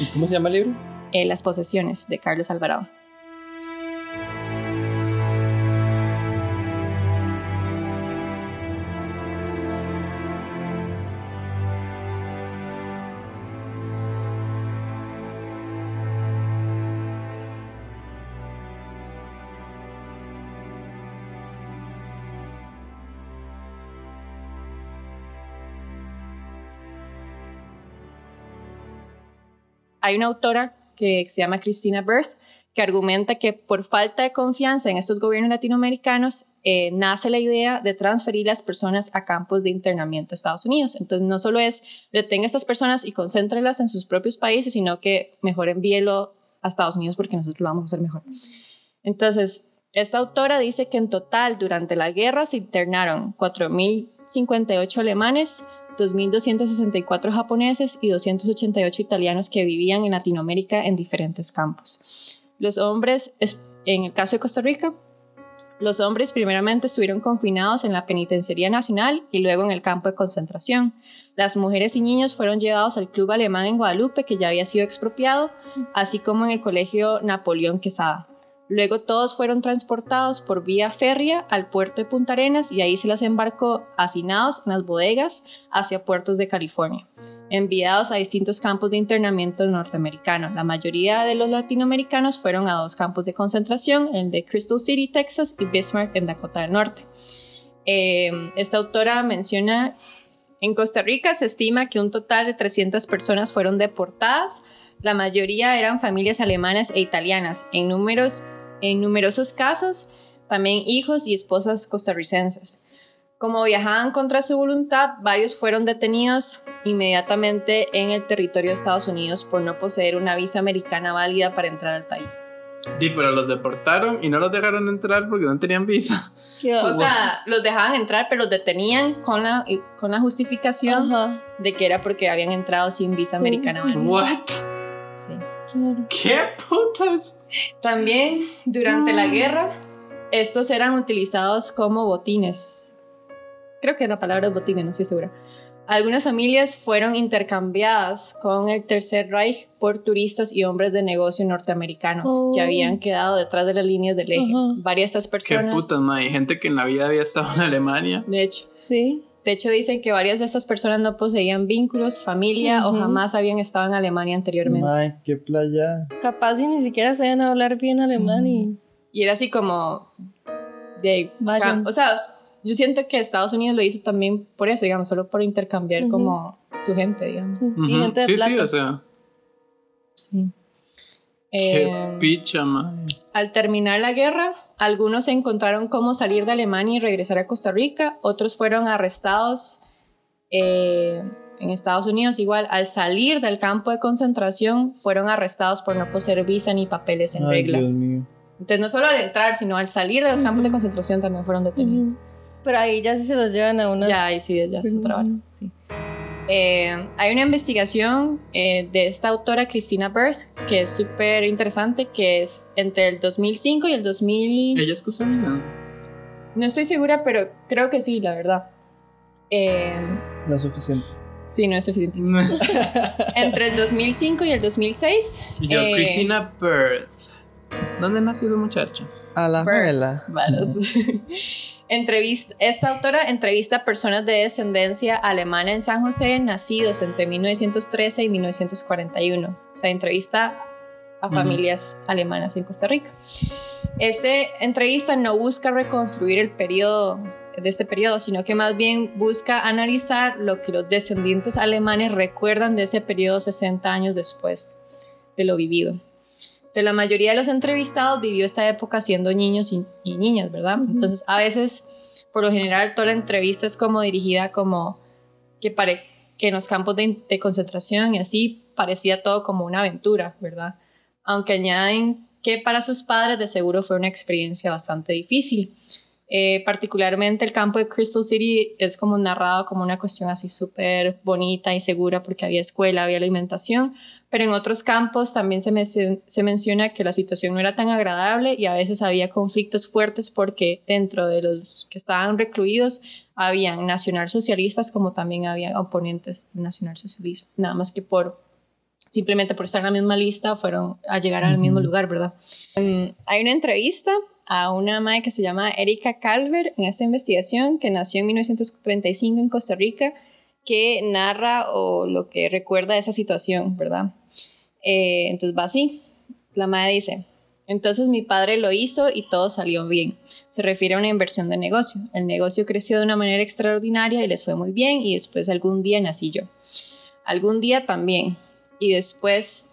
¿Y ¿Cómo se llama el libro? Eh, Las posesiones de Carlos Alvarado. Hay una autora que se llama Christina Berth que argumenta que por falta de confianza en estos gobiernos latinoamericanos eh, nace la idea de transferir las personas a campos de internamiento a Estados Unidos. Entonces no solo es detenga a estas personas y concéntrelas en sus propios países, sino que mejor envíelo a Estados Unidos porque nosotros lo vamos a hacer mejor. Entonces, esta autora dice que en total durante la guerra se internaron 4.058 alemanes, 2.264 japoneses y 288 italianos que vivían en Latinoamérica en diferentes campos. Los hombres, es- en el caso de Costa Rica, los hombres primeramente estuvieron confinados en la Penitenciaría Nacional y luego en el campo de concentración. Las mujeres y niños fueron llevados al Club Alemán en Guadalupe, que ya había sido expropiado, así como en el Colegio Napoleón Quesada. Luego todos fueron transportados por vía férrea al puerto de Punta Arenas y ahí se les embarcó hacinados en las bodegas hacia puertos de California, enviados a distintos campos de internamiento norteamericanos. La mayoría de los latinoamericanos fueron a dos campos de concentración, el de Crystal City, Texas y Bismarck en Dakota del Norte. Eh, esta autora menciona, en Costa Rica se estima que un total de 300 personas fueron deportadas, la mayoría eran familias alemanas e italianas, en, números, en numerosos casos también hijos y esposas costarricenses. Como viajaban contra su voluntad, varios fueron detenidos inmediatamente en el territorio de Estados Unidos por no poseer una visa americana válida para entrar al país. Sí, pero los deportaron y no los dejaron entrar porque no tenían visa. Qué O sea, los dejaban entrar, pero los detenían con la, con la justificación Ajá. de que era porque habían entrado sin visa Sí. americana válida. What? Sí. ¿Qué putas? También durante la guerra, estos eran utilizados como botines. Creo que la palabra es botines, no estoy segura. Algunas familias fueron intercambiadas con el Tercer Reich por turistas y hombres de negocio norteamericanos Oh. que habían quedado detrás de las líneas del eje. Varias de estas ¿Qué personas, putas, ma? Hay gente que en la vida había estado en Alemania. de hecho, Sí. De hecho dicen que varias de estas personas no poseían vínculos, familia o Ujú. jamás habían estado en Alemania anteriormente. Mae, qué playa. Capaz y ni siquiera sabían hablar bien alemán y... Y era así como de Vayan. o sea, yo siento que Estados Unidos lo hizo también por eso, digamos, solo por intercambiar Ujú. como su gente, digamos. y gente de Sí, sí, plata. o sea. Sí. Qué Eh, picha, ma. al terminar la guerra, algunos encontraron cómo salir de Alemania y regresar a Costa Rica, otros fueron arrestados eh, en Estados Unidos. Igual, al salir del campo de concentración, fueron arrestados por no poseer visa ni papeles en Ay, regla. Dios mío. Entonces, no solo al entrar, sino al salir de los campos de concentración también fueron detenidos. Pero ahí ya sí se los llevan a una... Ya, ahí sí, ya es otra hora. Sí. Eh, hay una investigación eh, de esta autora Christina Berth que es súper interesante, que es entre el 2005 y el 2000... Ella es costarricense. No estoy segura, pero creo que sí, la verdad. Eh, No es suficiente. sí, no es suficiente. Entre el 2005 y el 2006. Y yo, eh, Christina Bird. ¿Dónde ha nacido muchacho? A la. Varas. Entrevista, esta autora entrevista a personas de descendencia alemana en San José nacidos entre 1913 y 1941. O sea, entrevista a familias alemanas en Costa Rica. Este entrevista no busca reconstruir el periodo de este periodo, sino que más bien busca analizar lo que los descendientes alemanes recuerdan de ese periodo 60 años después de lo vivido. Entonces, la mayoría de los entrevistados vivió esta época siendo niños y, y niñas, ¿verdad? Entonces, a veces, por lo general, toda la entrevista es como dirigida como que, pare, que en los campos de, de concentración y así parecía todo como una aventura, ¿verdad? Aunque añaden que para sus padres de seguro fue una experiencia bastante difícil. Eh, particularmente el campo de Crystal City es como narrado como una cuestión así súper bonita y segura porque había escuela, había alimentación, pero en otros campos también se, me- se menciona que la situación no era tan agradable y a veces había conflictos fuertes porque dentro de los que estaban recluidos habían nacionalsocialistas como también había oponentes del nacionalsocialismo, nada más que por simplemente por estar en la misma lista fueron a llegar al mismo lugar, ¿verdad? Mm, hay una entrevista a una madre que se llama Erika Calver en esta investigación que nació en 1935 en Costa Rica que narra o lo que recuerda esa situación, ¿verdad? Eh, entonces va así. La madre dice, entonces mi padre lo hizo y todo salió bien. Se refiere a una inversión de negocio. El negocio creció de una manera extraordinaria y les fue muy bien y después algún día nací yo. Algún día también. Y después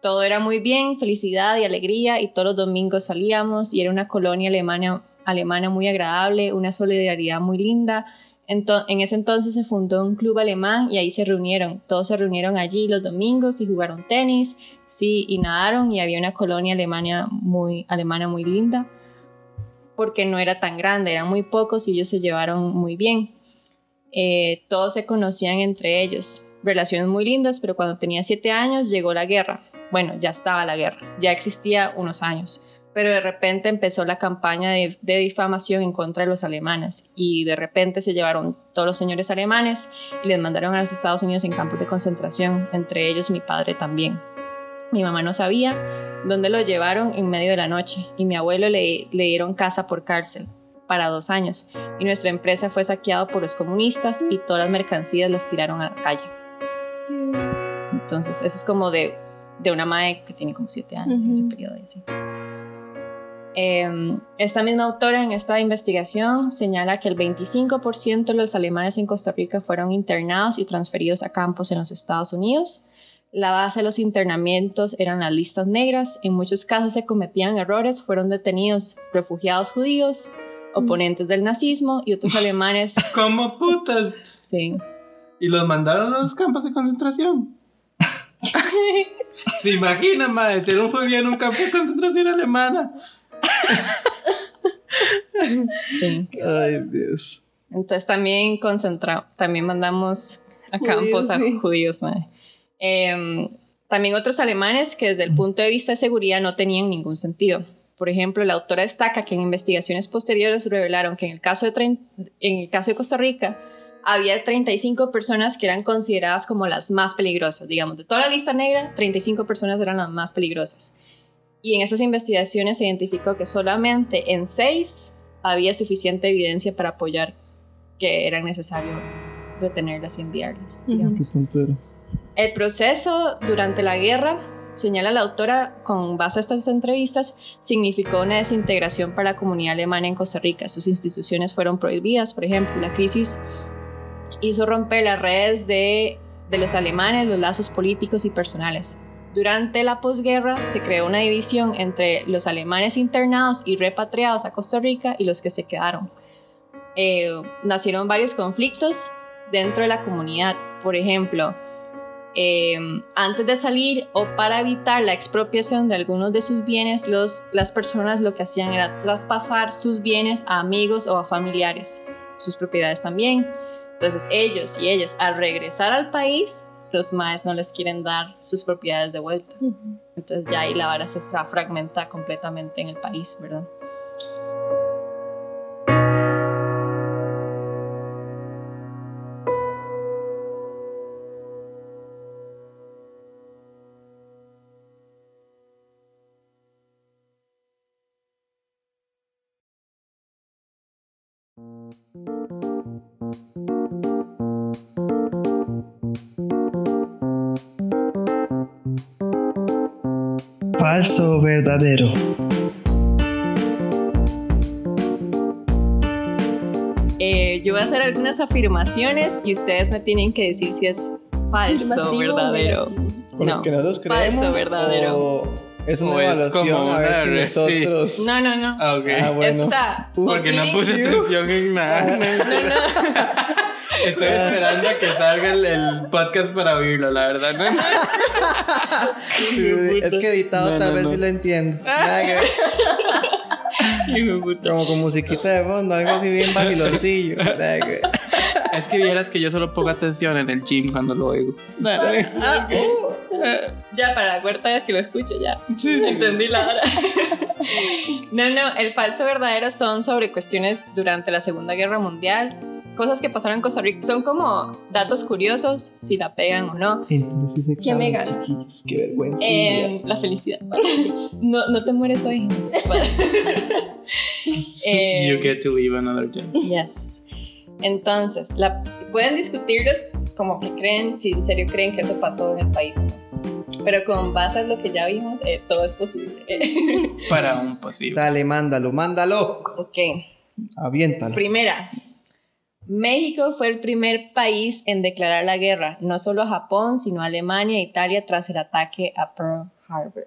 todo era muy bien, felicidad y alegría y todos los domingos salíamos y era una colonia alemana, alemana muy agradable, una solidaridad muy linda. En ese entonces se fundó un club alemán y ahí se reunieron. Todos se reunieron allí los domingos y jugaron tenis, sí, y nadaron y había una colonia alemana muy, alemana muy linda porque no era tan grande, eran muy pocos y ellos se llevaron muy bien. Eh, todos se conocían entre ellos, relaciones muy lindas, pero cuando tenía siete años llegó la guerra. Bueno, ya estaba la guerra, ya existía unos años, pero de repente empezó la campaña de, de difamación en contra de los alemanes y de repente se llevaron todos los señores alemanes y les mandaron a los Estados Unidos en campos de concentración, entre ellos mi padre también. Mi mamá no sabía dónde lo llevaron en medio de la noche y mi abuelo le, le dieron casa por cárcel para dos años y nuestra empresa fue saqueada por los comunistas y todas las mercancías las tiraron a la calle. Entonces, eso es como de, de una madre que tiene como siete años en ese periodo y así. Eh, esta misma autora en esta investigación señala que el 25% de los alemanes en Costa Rica fueron internados y transferidos a campos en los Estados Unidos. La base de los internamientos eran las listas negras. En muchos casos se cometían errores. Fueron detenidos refugiados judíos, oponentes del nazismo y otros alemanes. ¿Cómo putas? Sí. Y los mandaron a los campos de concentración. ¿Se imaginan, madre, ser un judío en un campo de concentración alemana? Sí. Ay, Dios. Entonces también concentra, también mandamos a Judíos, campos a sí. judíos, madre. Em, también otros alemanes que desde el punto de vista de seguridad no tenían ningún sentido. Por ejemplo, la autora destaca que en investigaciones posteriores revelaron que en el caso de, en el caso de Costa Rica había 35 personas que eran consideradas como las más peligrosas. Digamos, de toda la lista negra, 35 personas eran las más peligrosas. Y en esas investigaciones se identificó que solamente en 6 había suficiente evidencia para apoyar que era necesario detenerlas y enviarlas. Qué tontera. El proceso durante la guerra, señala la autora, con base a estas entrevistas, significó una desintegración para la comunidad alemana en Costa Rica. Sus instituciones fueron prohibidas, por ejemplo, la crisis hizo romper las redes de, de los alemanes, los lazos políticos y personales. Durante la posguerra se creó una división entre los alemanes internados y repatriados a Costa Rica y los que se quedaron. Eh, nacieron varios conflictos dentro de la comunidad. Por ejemplo, eh, antes de salir o para evitar la expropiación de algunos de sus bienes, los, las personas lo que hacían era traspasar sus bienes a amigos o a familiares, sus propiedades también. Entonces ellos y ellas al regresar al país, los maes no les quieren dar sus propiedades de vuelta. Entonces ya ahí la vara se fragmenta completamente en el país, ¿verdad? Falso o verdadero. Eh, yo voy a hacer algunas afirmaciones y ustedes me tienen que decir si es falso o verdadero. Con No. lo que nosotros Falso, creemos. verdadero. O es una O es evaluación como a ver una si re- sí. nosotros. No, no, no. Ah, ok. Ah, Es, bueno. o sea, Porque no puse atención en nada. Estoy esperando a que salga el, el podcast para oírlo, la verdad. ¿no? Sí, es que editado No, tal no, vez sí lo entiendo. Nada que ver. Como con musiquita de fondo, algo así bien vaciloncillo. Que. Es que vieras que yo solo pongo atención en el gym cuando lo oigo. Ya para la cuarta vez que lo escucho, ya. Entendí la hora. no, no, el falso verdadero son sobre cuestiones durante la Segunda Guerra Mundial. Cosas que pasaron en Costa Rica. Son como datos curiosos, si la pegan o no. Entonces, ese ¿Quién me examen, gana? chiquillos, Qué vergüenza. Eh, la felicidad. No, no te mueres hoy. Eh, You get to live another day. Yes. Entonces, la, pueden discutirlos como que creen, si en serio creen que eso pasó en el país o no. Pero con base a lo que ya vimos, eh, todo es posible. Para un posible. Dale, mándalo, mándalo. ok. Aviéntalo. Primera. México fue el primer país en declarar la guerra, no solo a Japón, sino a Alemania e Italia tras el ataque a Pearl Harbor.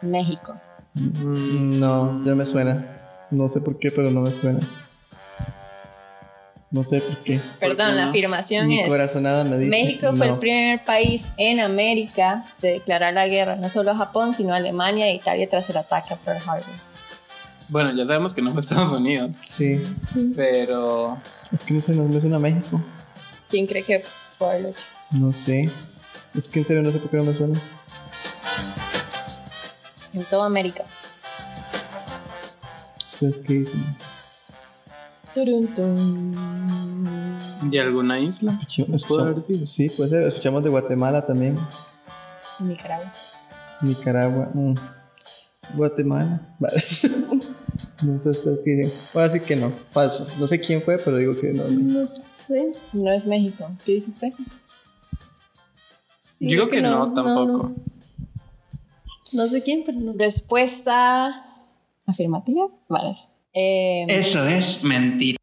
México. Mm, No, ya me suena. No sé por qué, pero no me suena. No sé por qué. Perdón, la afirmación Mi es... corazonada me dice. México fue no. el primer país en América de declarar la guerra, no solo a Japón, sino a Alemania e Italia tras el ataque a Pearl Harbor. Bueno, ya sabemos que no fue Estados Unidos, Sí. pero Es que no sé, no me suena a México. ¿Quién cree que fue haberlo hecho? No sé. Es que en serio no sé por qué no me suena. En toda América. ¿Ustedes qué dicen? Turun, tun. ¿de alguna isla? Escuchamos, Puede haber sido. Sí, puede ser. Escuchamos de Guatemala también. Nicaragua. Nicaragua. mm. Guatemala. Vale. No sé ustedes qué dicen. Ahora sí que no. Falso. No sé quién fue, pero digo que no. es México. No sé. No es México. ¿Qué dice usted? Yo creo que no, tampoco. No, No sé quién, pero no. Respuesta afirmativa. Vale. Eh, es mentira.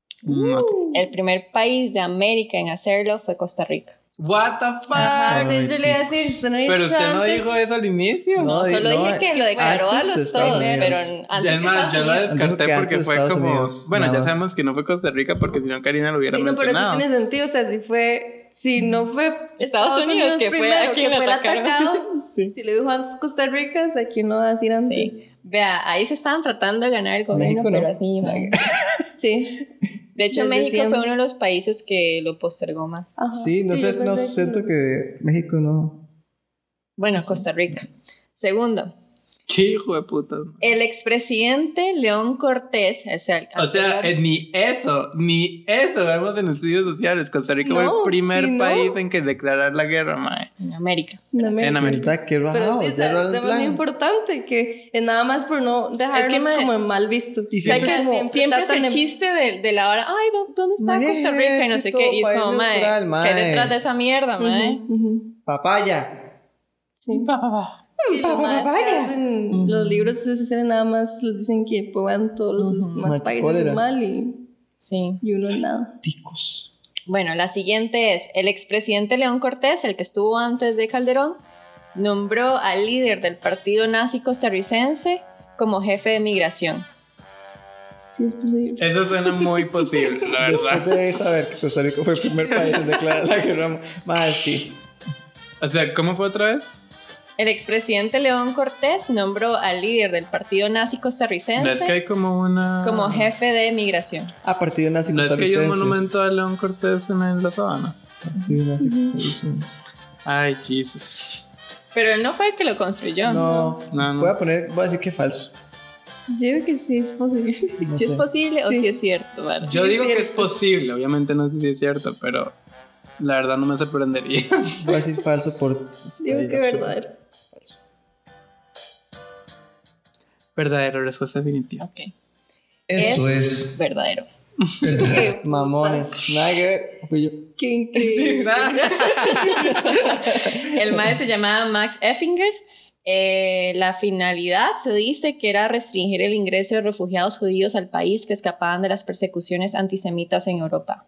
El primer país de América en hacerlo fue Costa Rica. What the fuck? Ay, sí, yo le iba a decir, usted no Pero usted no antes. dijo eso al inicio. No, No, solo no, dije que lo declaró a los todos, Unidos. pero Ya antes es que más, yo lo Unidos. descarté porque fue Estados como. Unidos, bueno, ya sabemos que no fue Costa Rica porque si no Karina lo hubiera Sí, no, pero eso mencionado. tiene sentido. O sea, si fue. Si no fue Estados Unidos, que fue a quien que fue atacado. Sí. Si le dijo antes Costa Rica, o sea, ¿quién no va a decir antes? Sí. Vea, ahí se estaban tratando de ganar el gobierno, México no. pero así. Sí. De hecho, Desde México siempre. fue uno de los países que lo postergó más. Ajá. Sí, no sé, no siento que México no. Bueno, Costa Rica. Segundo, Qué hijo de puta. el expresidente León Cortés, o sea, el O sea, eh, ni eso, ni eso vemos en estudios sociales. Costa Rica fue No, el primer no. país en que declarar la guerra, mae. en América. No En América. Qué Pero raro. ya es plan. importante que es nada más por no dejarlos Es que como en mal visto. Y O sea, siempre que como- siempre, es el chiste de, de la hora, ay, ¿dó- ¿dónde está Mae, Costa Rica? Y no sé qué. Y es como, mae, ¿qué hay detrás de esa mierda, mae? Ujú, ujú. Papaya. Sí. Sí, los más que hacen los libros sociales nada más les dicen que puedan todos los Ujú. demás Mae, países mal y, Sí. y uno nada. Ticos. Bueno, la siguiente es, el expresidente León Cortés, el que estuvo antes de Calderón, nombró al líder del partido nazi costarricense como jefe de migración. Sí, es posible. Eso suena muy posible, la Después verdad. de saber que Costa Rica fue el primer país en declarar la guerra. Más sí. O sea, ¿cómo fue otra vez? El expresidente León Cortés nombró al líder del partido nazi No es que costarricense hay como una. como jefe de migración. A partido nazi No es que hay un costarricense. monumento a León Cortés en, en la sabana. Partido nazi costarricense. Ay, Jesus. Pero él no fue el que lo construyó. No, No, no. voy a poner, voy a decir que es falso. Yo creo que sí es posible. No Si es posible o Sí. si es cierto, ¿vale? Yo digo es que es posible, obviamente no sé si es cierto, pero la verdad no me sorprendería. Voy a decir falso por. Digo que verdadero. Falso. Verdadera respuesta definitiva. Ok. Eso es, es. verdadero. Mamones. Nada que ver. Fui yo. Qué increíble. El mae se llamaba Max Effinger. Eh, la finalidad se dice que era restringir el ingreso de refugiados judíos al país que escapaban de las persecuciones antisemitas en Europa.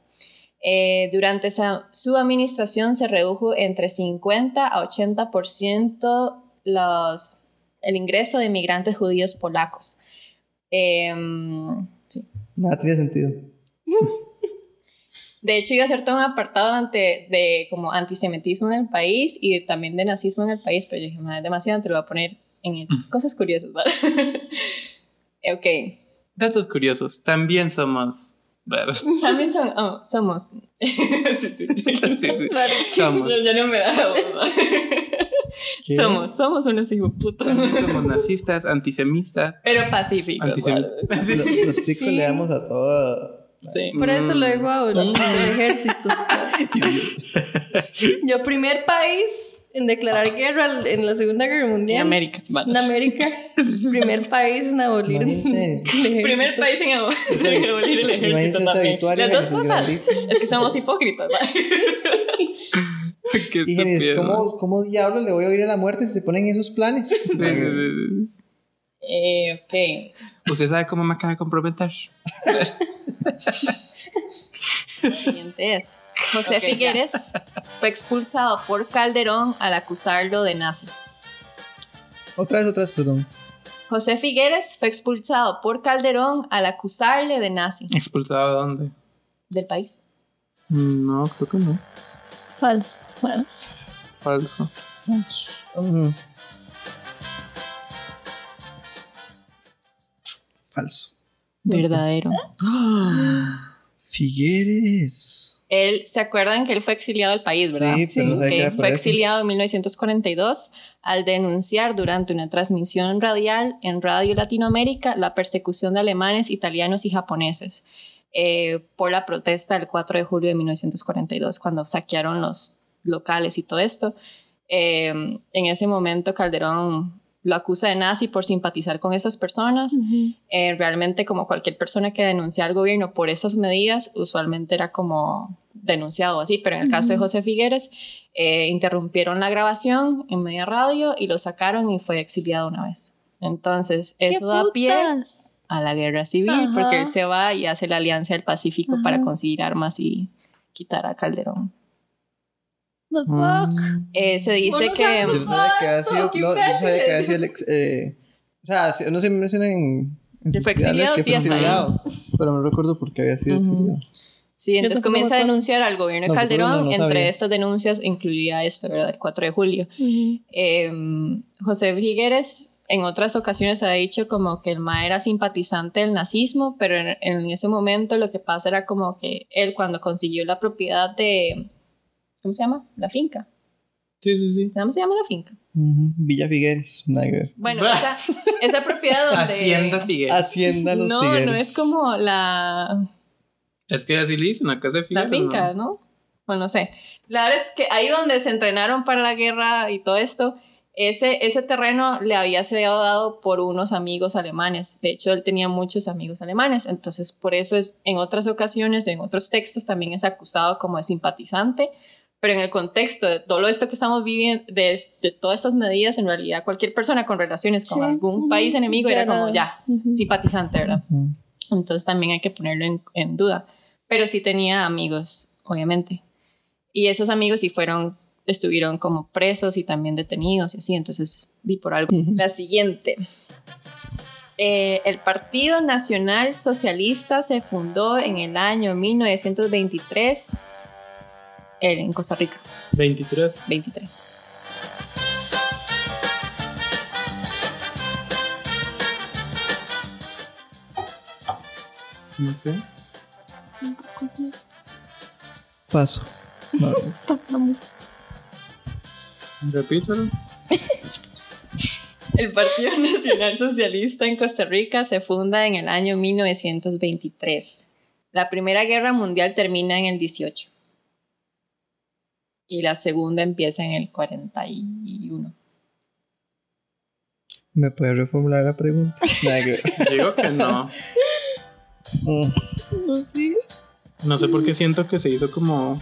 Eh, durante esa- su administración se redujo entre 50 a 80% los, el ingreso de migrantes judíos polacos. Em, sí. Nada tiene sentido. De hecho, iba a hacer todo un apartado ante, de como antisemitismo en el país y de- también de nazismo en el país, pero yo dije, "Madre, es demasiado, te lo voy a poner en el- cosas curiosas, ¿vale? ok. Datos curiosos. También somos. ver, También son- oh, somos. Sí, sí. Somos. Ya, ya no me da. ¿Qué? Somos, somos unos hijos putos. Somos nazistas, antisemitas. Pero pacíficos. Los, los ticos Sí. le damos a todo. Sí. Por eso Mm. lo dejo ahora, el ejército. Yo, primer país en declarar guerra en la Segunda Guerra En Mundial. América. ¿vale? En América. primer país en abolir el. Primer país en abo- en abolir el ejército también. Las dos en cosas. Es que somos hipócritas. Qué. ¿cómo, ¿cómo diablos le voy a oír a la muerte si se ponen esos planes? Sí, sí, sí. Eh, ok. ¿Usted sabe cómo me acaba de comprometer? Siguiente es. José Figueres fue expulsado por Calderón al acusarlo de nazi. Otra vez, otra vez, perdón. José Figueres fue expulsado por Calderón al acusarle de nazi ¿Expulsado de dónde? del país. Mm, No, creo que no. Falso, falso. Falso. Falso. Verdadero. Figueres. Él, ¿se acuerdan que él fue exiliado del país, verdad? Sí, pero por Fue exiliado en 1942 al denunciar durante una transmisión radial en Radio Latinoamérica la persecución de alemanes, italianos y japoneses eh, por la protesta del 4 de julio de 1942, cuando saquearon los locales y todo esto. Eh, en ese momento Calderón lo acusa de nazi por simpatizar con esas personas. Eh, realmente como cualquier persona que denuncia al gobierno por esas medidas, usualmente era como denunciado así, pero en el caso de José Figueres, eh, interrumpieron la grabación en media radio y lo sacaron y fue exiliado una vez. Entonces, eso da pie a la guerra civil, Ajá. porque él se va y hace la Alianza del Pacífico Ajá. para conseguir armas y quitar a Calderón. The fuck. Mm. Eh, se dice no que... Yo no sabía que había sido. No, yo sabía que había sido el ex- eh, O sea, si- no se menciona en. en Que fue exiliado, ideales sí, fue hasta ahí. exiliado, Pero no recuerdo por qué había sido exiliado. Sí, entonces comienza a denunciar al gobierno de No, Calderón. no, no Entre sabía. estas denuncias incluía esto, ¿verdad? El 4 de julio. Eh, José Figueres en otras ocasiones ha dicho como que el Ma era simpatizante del nazismo, pero en, en ese momento lo que pasa era como que él cuando consiguió la propiedad de... ¿Cómo se llama? La finca. Sí, sí, sí. ¿Cómo se llama la finca? Ujú. Villa Figueres, nada que ver. Bueno, esa, esa propiedad donde... Hacienda Figueres. Hacienda Los No, Figueres. no es como la, Es que así le dicen, a casa de Figueres. la finca, ¿no? ¿no? Bueno, no sé. La verdad es que ahí donde se entrenaron para la guerra y todo esto, ese, ese terreno le había sido dado por unos amigos alemanes. De hecho, él tenía muchos amigos alemanes. Entonces, por eso es, en otras ocasiones, en otros textos, también es acusado como de simpatizante. Pero en el contexto de todo esto que estamos viviendo, de, de todas estas medidas, en realidad cualquier persona con relaciones con Sí. algún país enemigo era como ya, simpatizante, ¿verdad? Ujú. Entonces también hay que ponerlo en, en duda. Pero sí tenía amigos, obviamente. Y esos amigos sí fueron, estuvieron como presos y también detenidos y así. Entonces vi por algo. La siguiente. Eh, el Partido Nacional Socialista se fundó en el año 1923 en Costa Rica. 23. 23. No sé. Paso. No, Repítelo. El Partido Nacional Socialista en Costa Rica se funda en el año 1923. La Primera Guerra Mundial termina en el 18. Y la segunda empieza en el 41. ¿Me puede reformular la pregunta? Digo que no. No sé. No sé por qué siento que se hizo como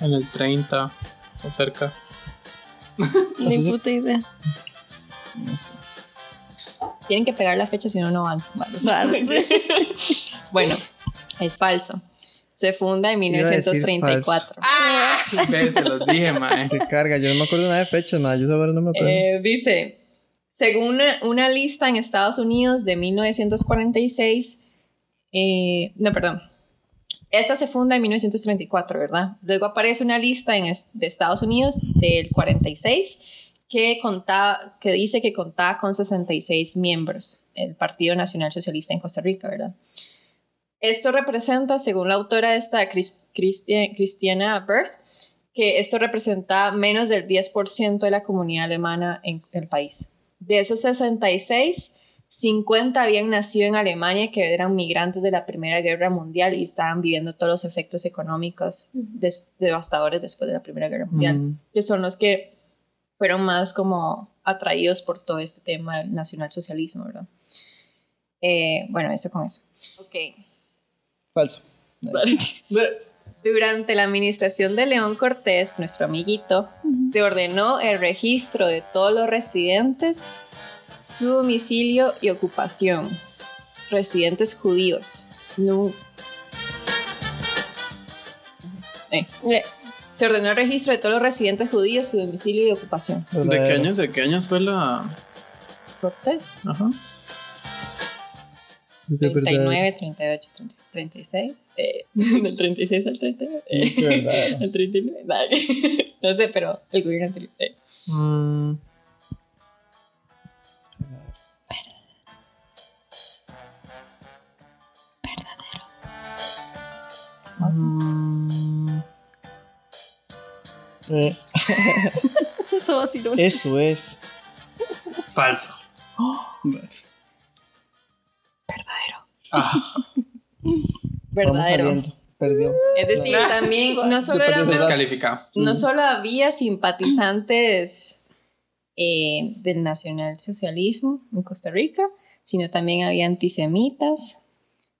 en el 30 o cerca. Ni puta idea. No sé. Tienen que pegar la fecha si no, no avanzan. Vale. Vale. bueno, es falso. Se funda en Iba a decir 1934. Ve, se los dije, mae. Qué carga, yo no me acuerdo nada de fechas, ma. Yo ahora no me acuerdo. Eh, dice, según una, una lista en Estados Unidos de 1946, eh, no, perdón, esta se funda en 1934, ¿verdad? Luego aparece una lista de Estados Unidos del 46 que, contaba, que dice que contaba con 66 miembros, el Partido Nacional Socialista en Costa Rica, ¿verdad? Esto representa, según la autora esta, Chris- Christi- Christiana Berth, que esto representa menos del 10% de la comunidad alemana en el país. De esos 66, 50 habían nacido en Alemania, que eran migrantes de la Primera Guerra Mundial y estaban viviendo todos los efectos económicos des- devastadores después de la Primera Guerra Mundial, Mm. que son los que fueron más como atraídos por todo este tema del nacionalsocialismo, ¿verdad? Eh, bueno, eso con eso. Ok. Falso. Durante la administración de León Cortés, nuestro amiguito, se ordenó el registro de todos los residentes, su domicilio y ocupación. Residentes judíos. No. Eh. Eh, Se ordenó el registro de todos los residentes judíos, su domicilio y ocupación. ¿De qué años, de qué años fue la...? Cortés. Ajá. Es verdad. 39, 38, 30, 36. Eh, del 36 al 39. eh, Es verdad. al 39. vale. No sé, pero el gobierno anterior. eh. Mm, Eh, Eso es todo así, ¿no? eso es. falso. Ah, Verdadero. saliendo. Perdió. Es decir, también no solo, la- descalificado. no solo había simpatizantes eh, del nacionalsocialismo en Costa Rica, sino también había antisemitas.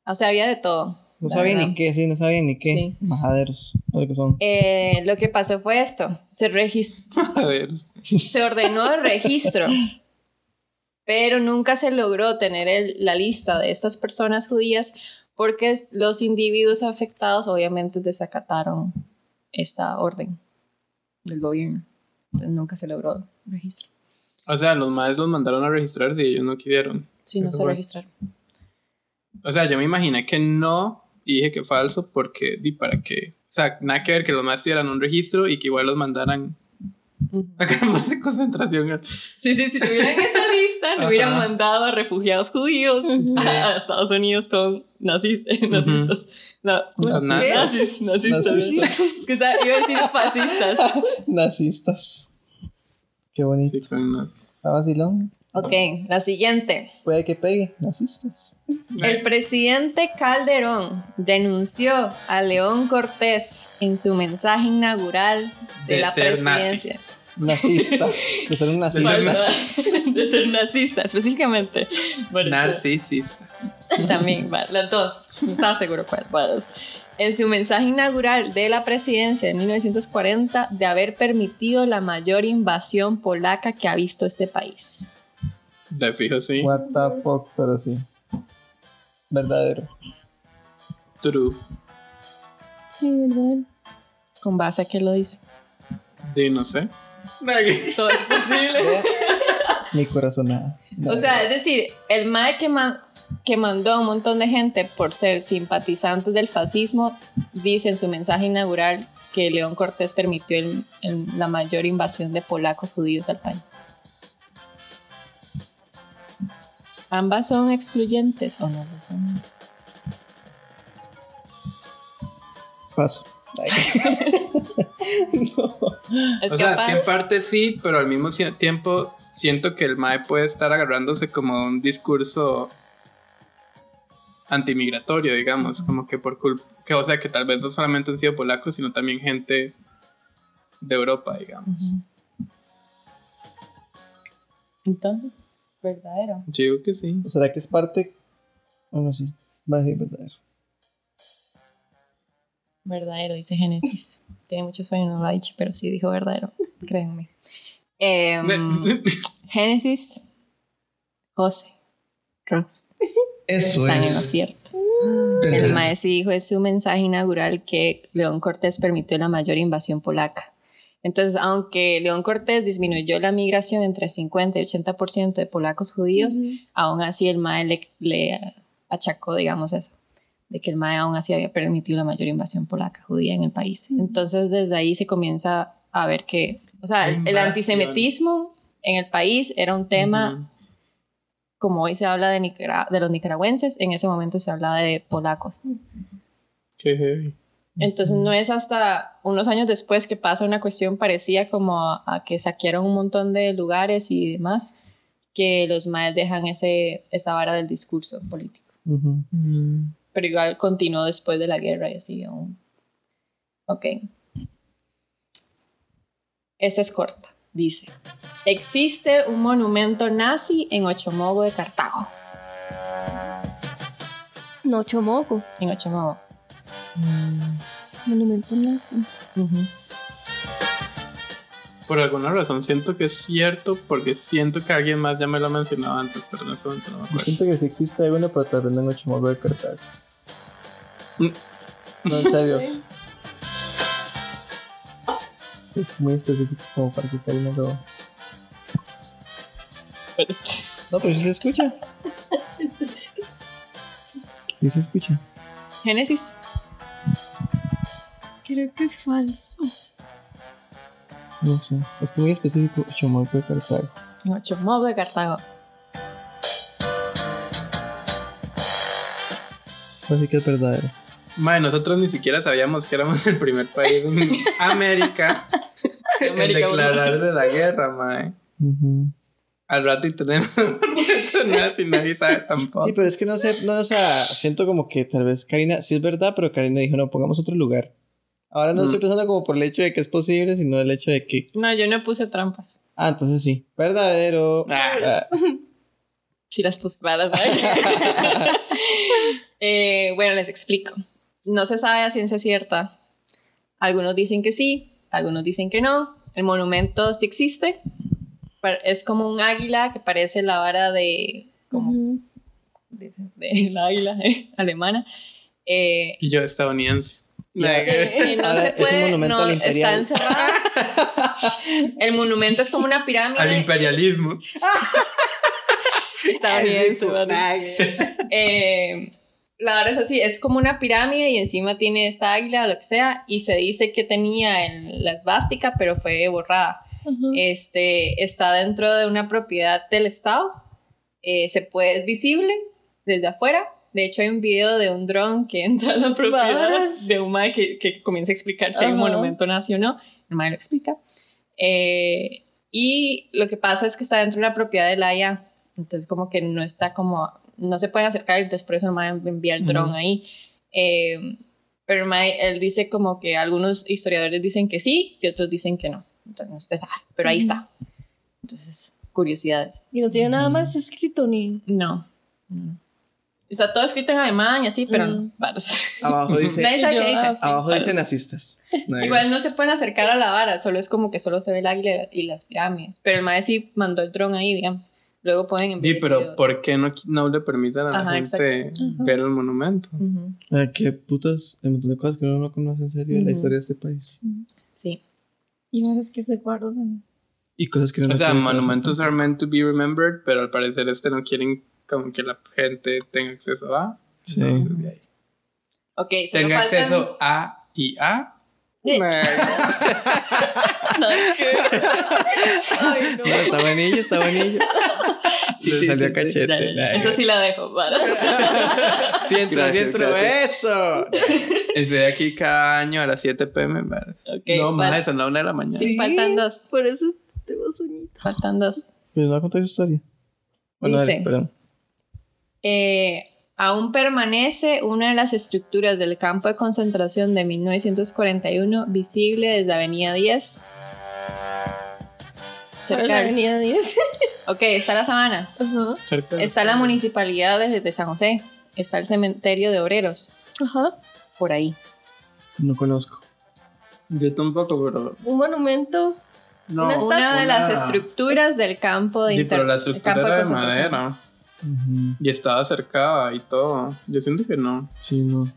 O sea, había de todo. No sabía verdad. ni qué, sí, no sabía ni qué. Sí. Majaderos. Lo que son. Eh, lo que pasó fue esto. Se, regis- A ver. se ordenó el registro, pero nunca se logró tener el- la lista de estas personas judías porque los individuos afectados obviamente desacataron esta orden del gobierno. Entonces, nunca se logró el registro. O sea, los maestros los mandaron a registrarse y ellos no quisieron. Sí, no se fue. registraron. O sea, yo me imaginé que no y dije que falso porque di para que, o sea, nada que ver que los maestros tuvieran un registro y que igual los mandaran a campos de concentración. Sí, sí, si tuvieran esa lista, lo hubieran mandado a refugiados judíos a Estados Unidos con nazi- nazistas. No, Con ¿qué? nazis. Nazis- nazistas. Nazistas. Es que está- iba a decir fascistas. Nazistas. Qué bonito. Sí, con Está vacilón. Ok, la siguiente. Puede que pegue. Nazistas. El presidente Calderón denunció a León Cortés en su mensaje inaugural de, De la ser nazi. presidencia. Nazista. de ser un nazista. De ser nazista, específicamente. Bueno, Narcisista. También, va, las dos. No estaba seguro cuál. En su mensaje inaugural de la presidencia de 1940 de haber permitido la mayor invasión polaca que ha visto este país. De fijo, sí. What the fuck, pero sí. Verdadero. True. Sí, ¿verdad? ¿Con base a qué lo dice? Di, no sé. Eso es posible. Mi corazonada. O sea, es decir, el MAE que, man- que mandó a un montón de gente por ser simpatizantes del fascismo dice en su mensaje inaugural que León Cortés permitió el- el- la mayor invasión de polacos judíos al país. ¿Ambas son excluyentes o no lo son? Paso. No. Es o sea, es que en parte sí, pero al mismo tiempo siento que el MAE puede estar agarrándose como un discurso antimigratorio, digamos, como que por culpa, que o sea, que tal vez no solamente han sido polacos, sino también gente de Europa, digamos. Entonces, verdadero. Yo digo que sí. ¿Será que es parte? Bueno, sí. Va a ser verdadero. Verdadero, dice Génesis. Tiene mucho sueño, no lo ha dicho, pero sí dijo verdadero. Créanme. Em, Génesis, José, Ross. Eso Están en lo es. cierto. El maestro dijo en su mensaje inaugural que León Cortés permitió la mayor invasión polaca. Entonces, aunque León Cortés disminuyó la migración entre 50 y 80% de polacos judíos, aún así el MAE le, le achacó, digamos, eso, de que el MAE aún así había permitido la mayor invasión polaca judía en el país. Entonces, desde ahí se comienza a ver que, o sea, el, antisemitismo en el país era un tema como hoy se habla de los nicaragüenses, en ese momento se hablaba de polacos. Qué heavy. Entonces no es hasta unos años después que pasa una cuestión parecida como a, a que saquearon un montón de lugares y demás, que los maes dejan ese, esa vara del discurso político. Ujú. Pero igual continuó después de la guerra y así aún. Ok. Esta es corta. Dice, existe un monumento nazi en Ochomogo de Cartago. No, chomoco. En Ochomogo. Monumento nazi. Por alguna razón siento que es cierto porque siento que alguien más ya me lo ha mencionado antes, pero en ese momento no me Yo acuerdo. siento que si existe alguna pero tal vez no en Ochimogo de Cartago. Mm. No, en serio. Es muy específico como para que Karina lo... No, pero sí se escucha. Sí se escucha. Génesis. Creo que es falso. No sé. Es muy específico. Ochimogo de Cartago. Ochomogo de Cartago. Así que es verdadero. Mae, nosotros ni siquiera sabíamos que éramos el primer país en América en América, declararle la guerra, mae. Ujú. Al rato y tenemos nazi, nadie sabe tampoco. Sí, pero es que no sé, no, o sea, siento como que tal vez Karina, sí es verdad, pero Karina dijo, no, pongamos otro lugar. Ahora no Mm. estoy pensando como por el hecho de que es posible, sino el hecho de que... No, yo no puse trampas. Ah, entonces sí. Verdadero. Ah. Ah, Sí las puse malas. Eh, bueno, les explico. No se sabe a ciencia cierta. Algunos dicen que sí, algunos dicen que no. El monumento sí existe. Es como un águila que parece la vara de... Como de, de la águila eh, alemana. Eh, Y yo estadounidense. Ya. eh, no Ahora se es un puede, monumento no, está encerrado. El monumento es como una pirámide. Al imperialismo. ¿vale? sí, Eh, la verdad es así, es como una pirámide y encima tiene esta águila o lo que sea y se dice que tenía el- la esvástica pero fue borrada. Este, está dentro de una propiedad del Estado, eh, se puede, es visible desde afuera. De hecho, hay un video de un dron que entra a la propiedad Varas. de un mae que, que comienza a explicar si Ajá. monumento nazi o no. El mae lo explica. Eh, y lo que pasa es que está dentro de la propiedad de la IA. Entonces, como que no está como. No se pueden acercar, entonces por eso el mae envía el dron ahí. Eh, pero el mae, él dice como que algunos historiadores dicen que sí y otros dicen que no. Entonces, no se sabe, pero ahí está. Entonces, curiosidades. Y no tiene nada más escrito ni. No. no. Está todo escrito en alemán y así, pero no. Mm. varas. Abajo dice... Nadie sabe Yo, qué dice. ah, ok. Abajo dice nazistas. No, Igual no se pueden acercar a la vara, solo es como que solo se ve el águila y las pirámides. Pero el maestro sí mandó el dron ahí, digamos. Luego pueden Sí, enviar. ese pero video. ¿por qué no, no le permiten a la Ajá, gente ver el monumento? Ujú, Ah, qué putas, un montón de cosas que uno no conoce en serio de la Ujú. historia de este país. Sí. Y es que se guardan. Y cosas que uno O no sea, monumentos are meant to be remembered, pero al parecer este no quieren como que la gente tenga acceso a. Sí. Entonces, de ahí. Ok, solo Tenga faltan- acceso a y a. Ay, no. No, está buenillo, está buenillo. Sí, Le sí, salió sí, cachete. ya, ya. Eso sí la dejo, para. Entro, gracias. eso. Estoy aquí cada año a las 7 pm. ¿verdad? Ok, no, más, son la 1 de la mañana. Sí, faltan dos. Por eso tengo sueñito. Faltan dos. Pero no conté su historia. Bueno, dale, Dice. perdón. Eh, aún permanece una de las estructuras del campo de concentración de 1941 visible desde Avenida 10. Cerca del- avenida 10. Ok, está la sabana. Ajá. Cerca de- Está la municipalidad de, de San José. está el cementerio de obreros, Ajá. por ahí. No conozco. Yo tampoco, pero. Un monumento. No, Una Una de las estructuras del campo de, Sí, inter- pero la estructura campo era de concentración. Y estaba cercada y todo. Yo siento que no. Sí, no.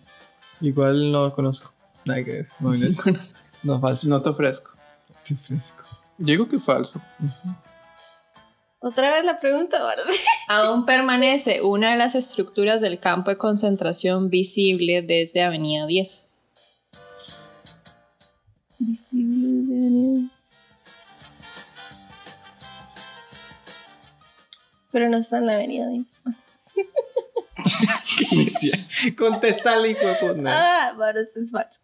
Igual no conozco. Nada que ver. No, no, es- no falso. No te ofrezco. Fresco. Yo digo que es falso. Otra vez la pregunta ahora sí. Aún permanece una de las estructuras del campo de concentración visible desde Avenida 10. Visible desde avenida. Pero no está en la avenida 10. Contestale, hijo de puta. Ah, ahora sí es falso.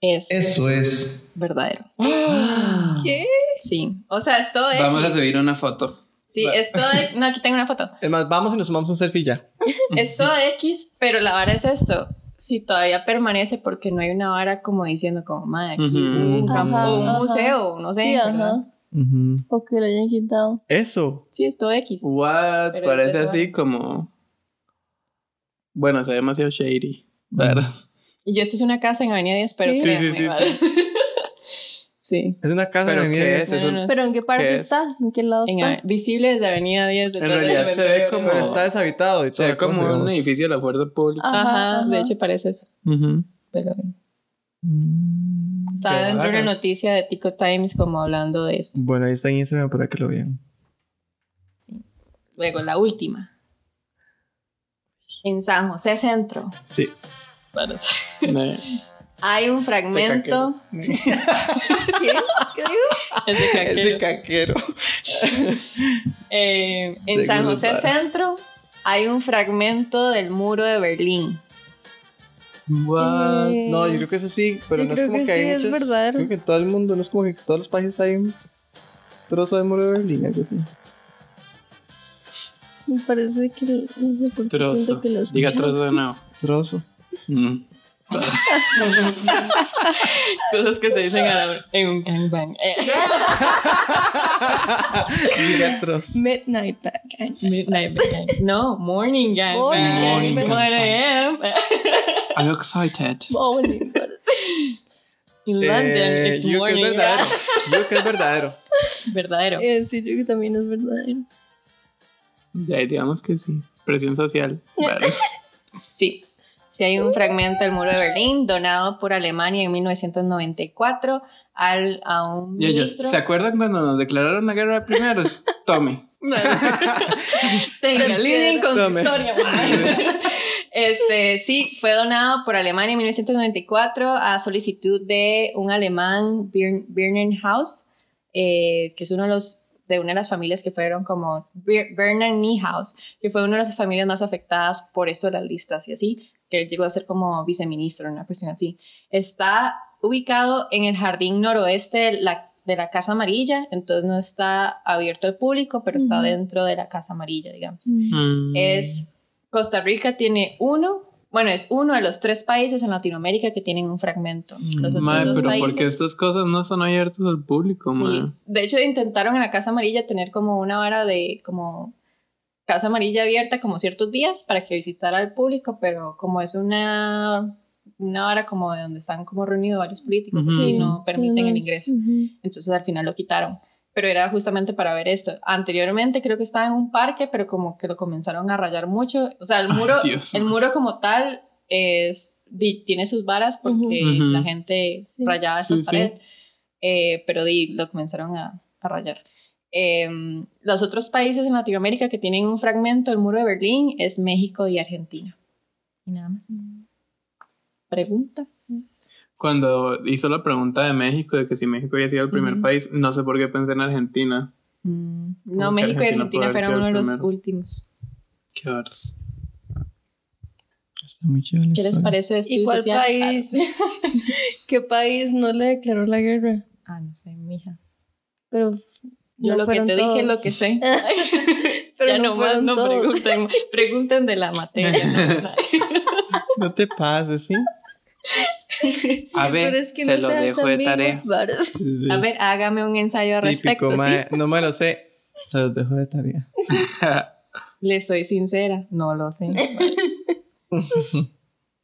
Es es. verdadero. ¿Qué? Sí. O sea, es todo X. Vamos a subir una foto. Sí, es todo X. No, aquí tengo una foto. Es más, vamos y nos tomamos un selfie ya. Es todo X, pero la vara es esto. Si todavía permanece porque no hay una vara como diciendo como, madre, aquí Ujú. un campo, Ajá, un ajá. museo, no sé. Sí, ¿verdad? ajá. O que lo hayan quitado. Eso. Sí, es todo X. What? Pero Parece así como. Bueno, se ve demasiado shady. ¿Verdad? Y yo, esta es una casa en Avenida 10, pero Sí. Sí, créanme, sí, sí, ¿vale? sí. Es una casa ¿Pero de qué es? No, Eso- no, no. ¿Pero en qué parte está? ¿En qué lado En está? Visible desde Avenida 10. detrás del realidad se ve como- Pero está deshabitado y Se todo. ve como un edificio de la fuerza pública. Ajá, Ajá, de hecho parece eso. Ujú. Pero Mm, estaba dentro de una noticia de Tico Times como hablando de esto. Bueno, ahí está en Instagram para que lo vean. Luego, la última. En San José Centro. Sí. Eh, Hay un fragmento. ¿Qué? ¿Qué digo? Es de caquero. Ese caquero. Eh, en San José para. Centro hay un fragmento del muro de Berlín. What? Eh, No, yo creo que eso sí, pero no es como que que, hay sí, es verdadero. Creo que todo el mundo, no es como que en todos los países hay un trozo de muro de Berlín, algo así. Me parece que. No sé por qué trozo. siento que lo Diga trozo de nuevo. Trozo. Mm. Cosas que se dicen a la- en un gangbang. Eh. Midnight Bang. Midnight gang. No, morning gang. Morning It's gang. 1 a.m. I'm excited. Morning. In London, Eh, it's yo creo que morning. es verdadero. Yo que es verdadero. Verdadero. Eh, sí, yo que también es verdadero. Ya, digamos que sí. Presión social. Vale. Sí. Sí hay un fragmento del muro de Berlín donado por Alemania en 1994 al, a un Y ellos, ministro. ¿se acuerdan cuando nos declararon la guerra de primeros? Tome. Tenga, lidien con su Tome. historia. Este, sí, fue donado por Alemania en 1994 a solicitud de un alemán, Birn- Birnenhaus, eh, que es uno de los de una de las familias que fueron como Bernard Niehaus, que fue una de las familias más afectadas por esto de las listas y así, que él llegó a ser como viceministro, una cuestión así. Está ubicado en el jardín noroeste de la, de la Casa Amarilla, entonces no está abierto al público, pero está dentro de la Casa Amarilla, digamos. Mm. Es Costa Rica tiene uno, bueno, es uno de los tres países en Latinoamérica que tienen un fragmento. Los otros Mae, dos pero países, porque estas cosas no son abiertas al público, sí. mae. De hecho, intentaron en la Casa Amarilla tener como una vara de como Casa Amarilla abierta como ciertos días para que visitara al público, pero como es una una vara como de donde están como reunidos varios políticos, Ujú. así no permiten el Ujú. ingreso. Ujú. Entonces al final lo quitaron. Pero era justamente para ver esto. Anteriormente creo que estaba en un parque, pero como que lo comenzaron a rayar mucho. O sea, el Ay, muro, Dios. el muro como tal es, tiene sus varas porque la gente Sí. rayaba esa Sí, sí. pared. Eh, pero lo comenzaron a, a rayar. Em, los otros países en Latinoamérica que tienen un fragmento del muro de Berlín es México y Argentina. Y nada más. ¿Preguntas? Cuando hizo la pregunta de México, de que si México había sido el primer país, no sé por qué pensé en Argentina. Mm, No, México y Argentina fueron uno de los primero. últimos. Qué horas. Está muy la ¿Qué les historia. parece ¿Y cuál sociales? país? ¿Qué país no le declaró la guerra? Ah, no sé, mija. Pero Yo no lo que fueron te dije es lo todos. que sé. Pero ya no no más fueron no todos. pregunten, pregunten de la materia. ¿no? Te pases, ¿sí? A ver, es que se no lo dejo de tarea. Sí, sí. A ver, hágame un ensayo al respecto, Típico, ¿sí? mae. No me lo sé. Se los dejo de tarea. Le soy sincera, no lo sé.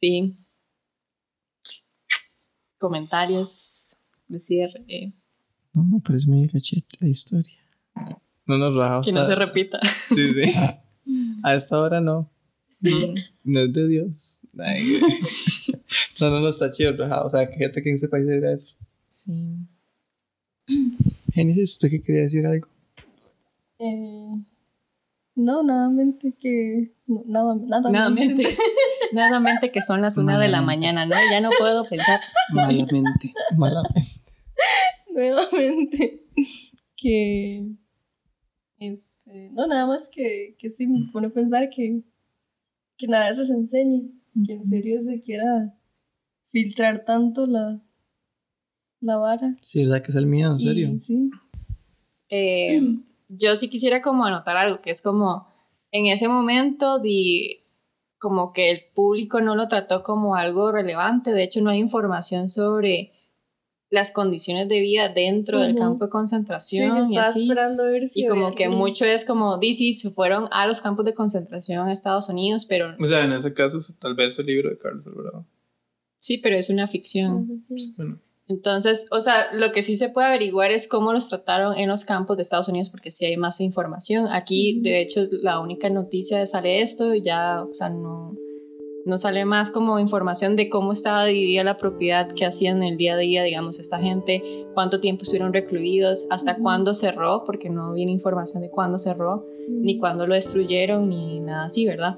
sí. Comentarios de cierre. No, me parece muy cachete la historia. No nos rajamos. Que no se repita. Sí, sí. A esta hora no. Sí. No es de Dios. Ay, no, no, no está chido el rajado. O sea, que gente que en ese país era eso. Sí. Génesis, ¿usted qué quería decir algo? Eh, no, nada mente que. no, nada, nada, Nada mente. mente. Nada mente que son las una de la mañana, ¿no? Ya no puedo pensar. Malamente. Malamente. Nuevamente. Que. Este, no, nada más que, que sí me pone a pensar que, que nada de eso se enseñe. Que en serio se quiera filtrar tanto la, la vara. Sí, ¿verdad que es el mío? ¿En Y serio? sí. Eh, yo sí quisiera como anotar algo, que es como en ese momento di, como que el público no lo trató como algo relevante, de hecho no hay información sobre las condiciones de vida dentro del campo de Sí, concentración yo y estaba así. esperando a ver si Y como que mucho es como, DC se fueron a los campos de concentración a Estados Unidos, pero O sea, en ese caso, es tal vez el libro de Carlos Alvarado. sí, pero es una ficción. Bueno, Entonces, o sea, lo que sí se puede averiguar es cómo los trataron en los campos de Estados Unidos, porque sí hay más información. Aquí, de hecho, la única noticia sale esto y ya, o sea, no, no sale más como información de cómo estaba dividida la propiedad que hacían en el día a día, digamos, esta gente, cuánto tiempo estuvieron recluidos, hasta cuándo cerró, porque no viene información de cuándo cerró, ni cuándo lo destruyeron, ni nada así, ¿verdad?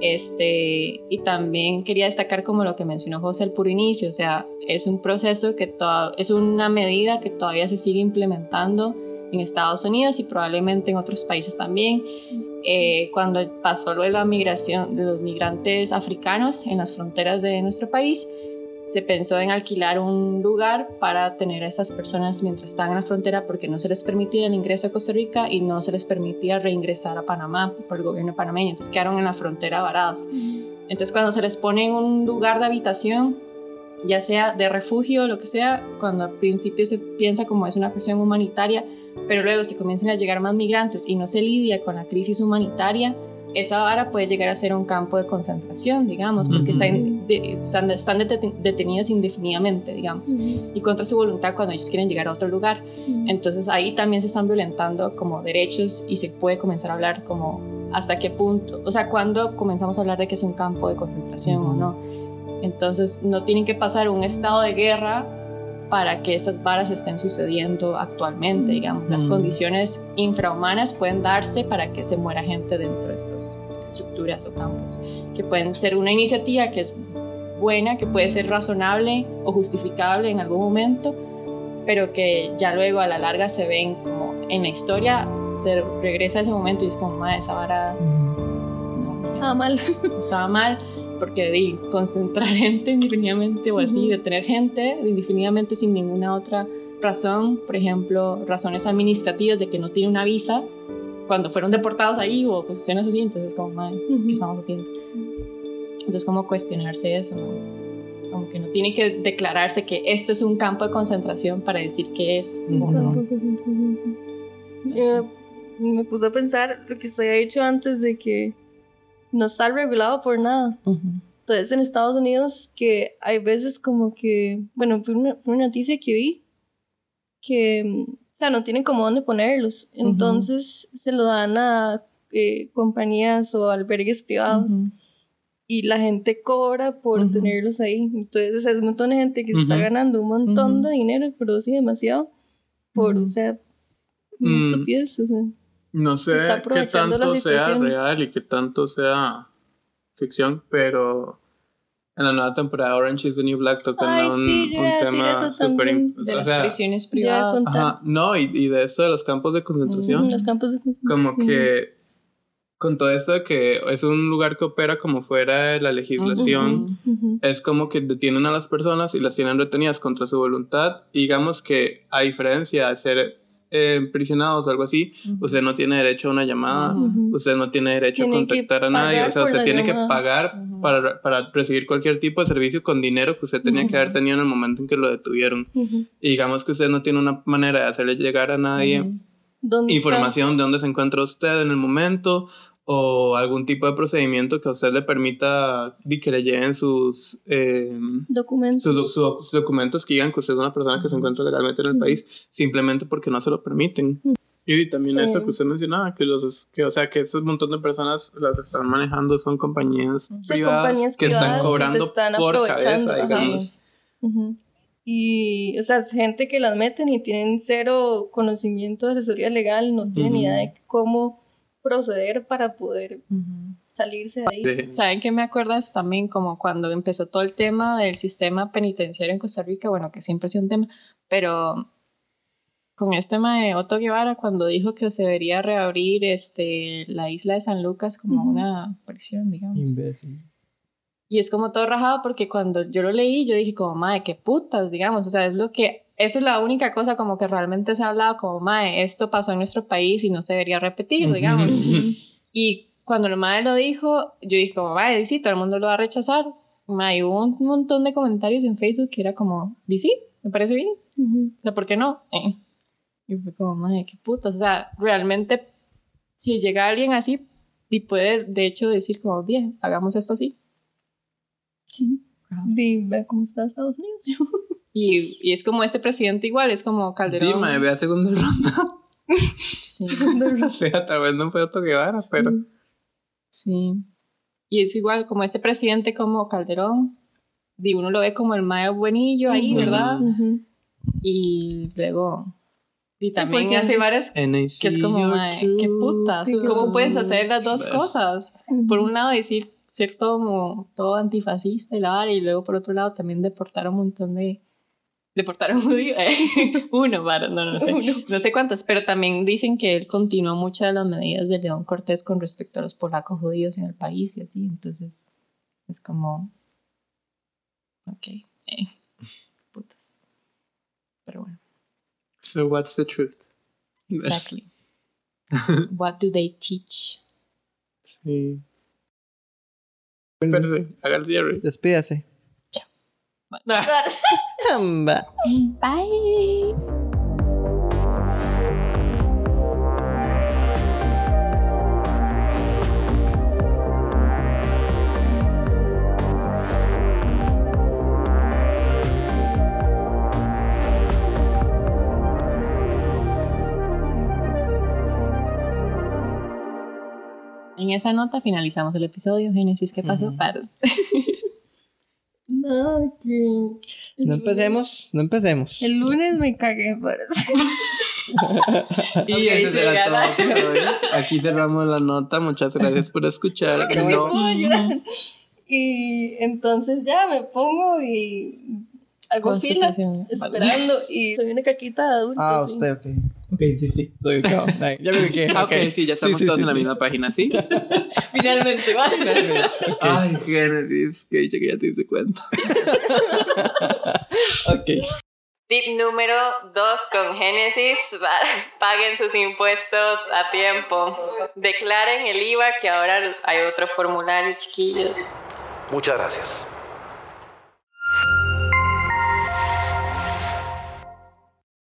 Este, y también quería destacar como lo que mencionó José al puro inicio, o sea, es un proceso que toda, es una medida que todavía se sigue implementando en Estados Unidos y probablemente en otros países también. Eh, cuando pasó lo de la migración de los migrantes africanos en las fronteras de nuestro país, se pensó en alquilar un lugar para tener a esas personas mientras estaban en la frontera porque no se les permitía el ingreso a Costa Rica y no se les permitía reingresar a Panamá por el gobierno panameño. Entonces quedaron en la frontera varados. Entonces cuando se les pone en un lugar de habitación, ya sea de refugio lo que sea, cuando al principio se piensa como es una cuestión humanitaria, pero luego si comienzan a llegar más migrantes y no se lidia con la crisis humanitaria, esa vara puede llegar a ser un campo de concentración, digamos, porque están, de- están, están dete- detenidos indefinidamente, digamos, y contra su voluntad cuando ellos quieren llegar a otro lugar. Entonces ahí también se están violentando como derechos y se puede comenzar a hablar como hasta qué punto, o sea, cuándo comenzamos a hablar de que es un campo de concentración o no. Entonces no tienen que pasar un estado de guerra para que estas varas estén sucediendo actualmente, digamos. Las Mm. condiciones infrahumanas pueden darse para que se muera gente dentro de estas estructuras o campos, que pueden ser una iniciativa que es buena, que puede ser razonable o justificable en algún momento, pero que ya luego a la larga se ven como en la historia, se regresa a ese momento y es como, "Ma, esa vara no, Estaba mal. estaba mal porque di, concentrar gente indefinidamente o así, Ujú. detener gente indefinidamente sin ninguna otra razón, por ejemplo, razones administrativas de que no tiene una visa cuando fueron deportados ahí o cuestiones así, entonces como, "Mae, ¿qué estamos haciendo? Entonces como cuestionarse eso, ¿no? Como que no tiene que declararse que esto es un campo de concentración para decir que es. Ujú. Como- Eh, me puse a pensar lo que se había dicho antes de que no está regulado por nada. Ujú. Entonces en Estados Unidos que hay veces como que, bueno, fue una, fue una noticia que vi que, o sea, no tienen como dónde ponerlos. Entonces se lo dan a eh, compañías o albergues privados Ujú. y la gente cobra por tenerlos ahí. Entonces hay un montón de gente que está ganando un montón de dinero, pero sí demasiado, por, o sea, una Mm. estupidez, o sea. No sé qué tanto sea real y qué tanto sea ficción, pero en la nueva temporada Orange is the New Black tocan Ay, un, sí, yo un tema eso im- De o las sea, prisiones privadas. ajá, no, y, y de eso de los campos de concentración, En los campos de como concentración. que con todo esto de que es un lugar que opera como fuera de la legislación, Ujú. Ujú. es como que detienen a las personas y las tienen retenidas contra su voluntad. Y digamos que a diferencia de ser eh, emprisionados o algo así, usted no tiene derecho a una llamada, usted no tiene derecho Tiene a contactar a nadie, o sea, usted tiene llamada. que pagar Ujú. para, para recibir cualquier tipo de servicio con dinero que usted tenía que haber tenido en el momento en que lo detuvieron. Y digamos que usted no tiene una manera de hacerle llegar a nadie Ujú. ¿Dónde está? información de dónde se encuentra usted en el momento o algún tipo de procedimiento que a usted le permita que le lleven sus, eh, Documentos. sus, sus documentos que digan que usted es una persona que se encuentra legalmente en el país simplemente porque no se lo permiten. Y también eso que usted mencionaba, que los que o sea que esos montón de personas las están manejando son compañías Son privadas compañías que están privadas que se cobrando están por cabeza, digamos. Y, o sea, es gente que las meten y tienen cero conocimiento de asesoría legal, no tienen Ujú. idea de cómo proceder para poder salirse de ahí. ¿Saben qué me acuerda eso también? Como cuando empezó todo el tema del sistema penitenciario en Costa Rica, bueno, que siempre ha sido un tema, pero con este tema de Otto Guevara, cuando dijo que se debería reabrir este, la isla de San Lucas como una prisión, digamos. Imbécil. Y es como todo rajado porque cuando yo lo leí, yo dije como, madre, qué putas, digamos, o sea, es lo que, eso es la única cosa como que realmente se ha hablado como, madre, esto pasó en nuestro país y no se debería repetir, digamos. Y cuando el madre lo dijo, yo dije como, madre, sí, todo el mundo lo va a rechazar. Madre, hubo un montón de comentarios en Facebook que era como, di sí, me parece bien, Ujú. o sea, ¿por qué no? Eh. Y fue como, madre, qué putas, o sea, realmente, si llega alguien así, y puede de hecho decir como, bien, hagamos esto así. Sí. Di, ve cómo está Estados Unidos. Y, y es como este presidente igual, es como Calderón. Dime, vea segunda ronda. Sí, o sea, tal vez no fue Otto Guevara, pero sí. Y es igual como este presidente como Calderón. Y uno lo ve como el mae buenillo ahí, Ujú. ¿verdad? Ujú. Y luego... Y también porque- hace varias... Que es como, mae, qué putas. Sí, ¿Cómo puedes hacer las dos Ves. cosas? Por un lado decir ser todo, como, todo antifascista y la vara, y luego por otro lado también deportar a un montón de... Deportar a un judío. eh. Uno, para, no, no sé. Uno. No sé cuántos, pero también dicen que él continuó muchas de las medidas de León Cortés con respecto a los polacos judíos en el país y así. Entonces, es como. Ok. eh, putas. Pero bueno, So what's the truth? exactly. What do they teach? Sí. Perfecto, haga el cierre. Despídase. Amba. Bye. En esa nota finalizamos el episodio. Génesis, ¿qué pasó? Paros. No, empecemos, no empecemos. El lunes me cagué, parece. Y Ok, ese se será gana. todo por hoy. Aquí cerramos la nota. Muchas gracias por escuchar. No, puedo llorar. Y entonces ya me pongo y hago fila esperando y soy una caquita de adulto. Ah, sí. usted, ok. Ok, sí, sí. Ay, Ya me ubiqué. Ah, ok, sí, ya estamos sí, todos sí, en la misma página, ¿sí? Finalmente, ¿vale? Ok. Ay, Génesis, que dicho que ya te diste cuenta. Ok. Tip número 2 con Génesis. Paguen sus impuestos a tiempo. Declaren el IVA, que ahora hay otro formulario, chiquillos. Muchas gracias.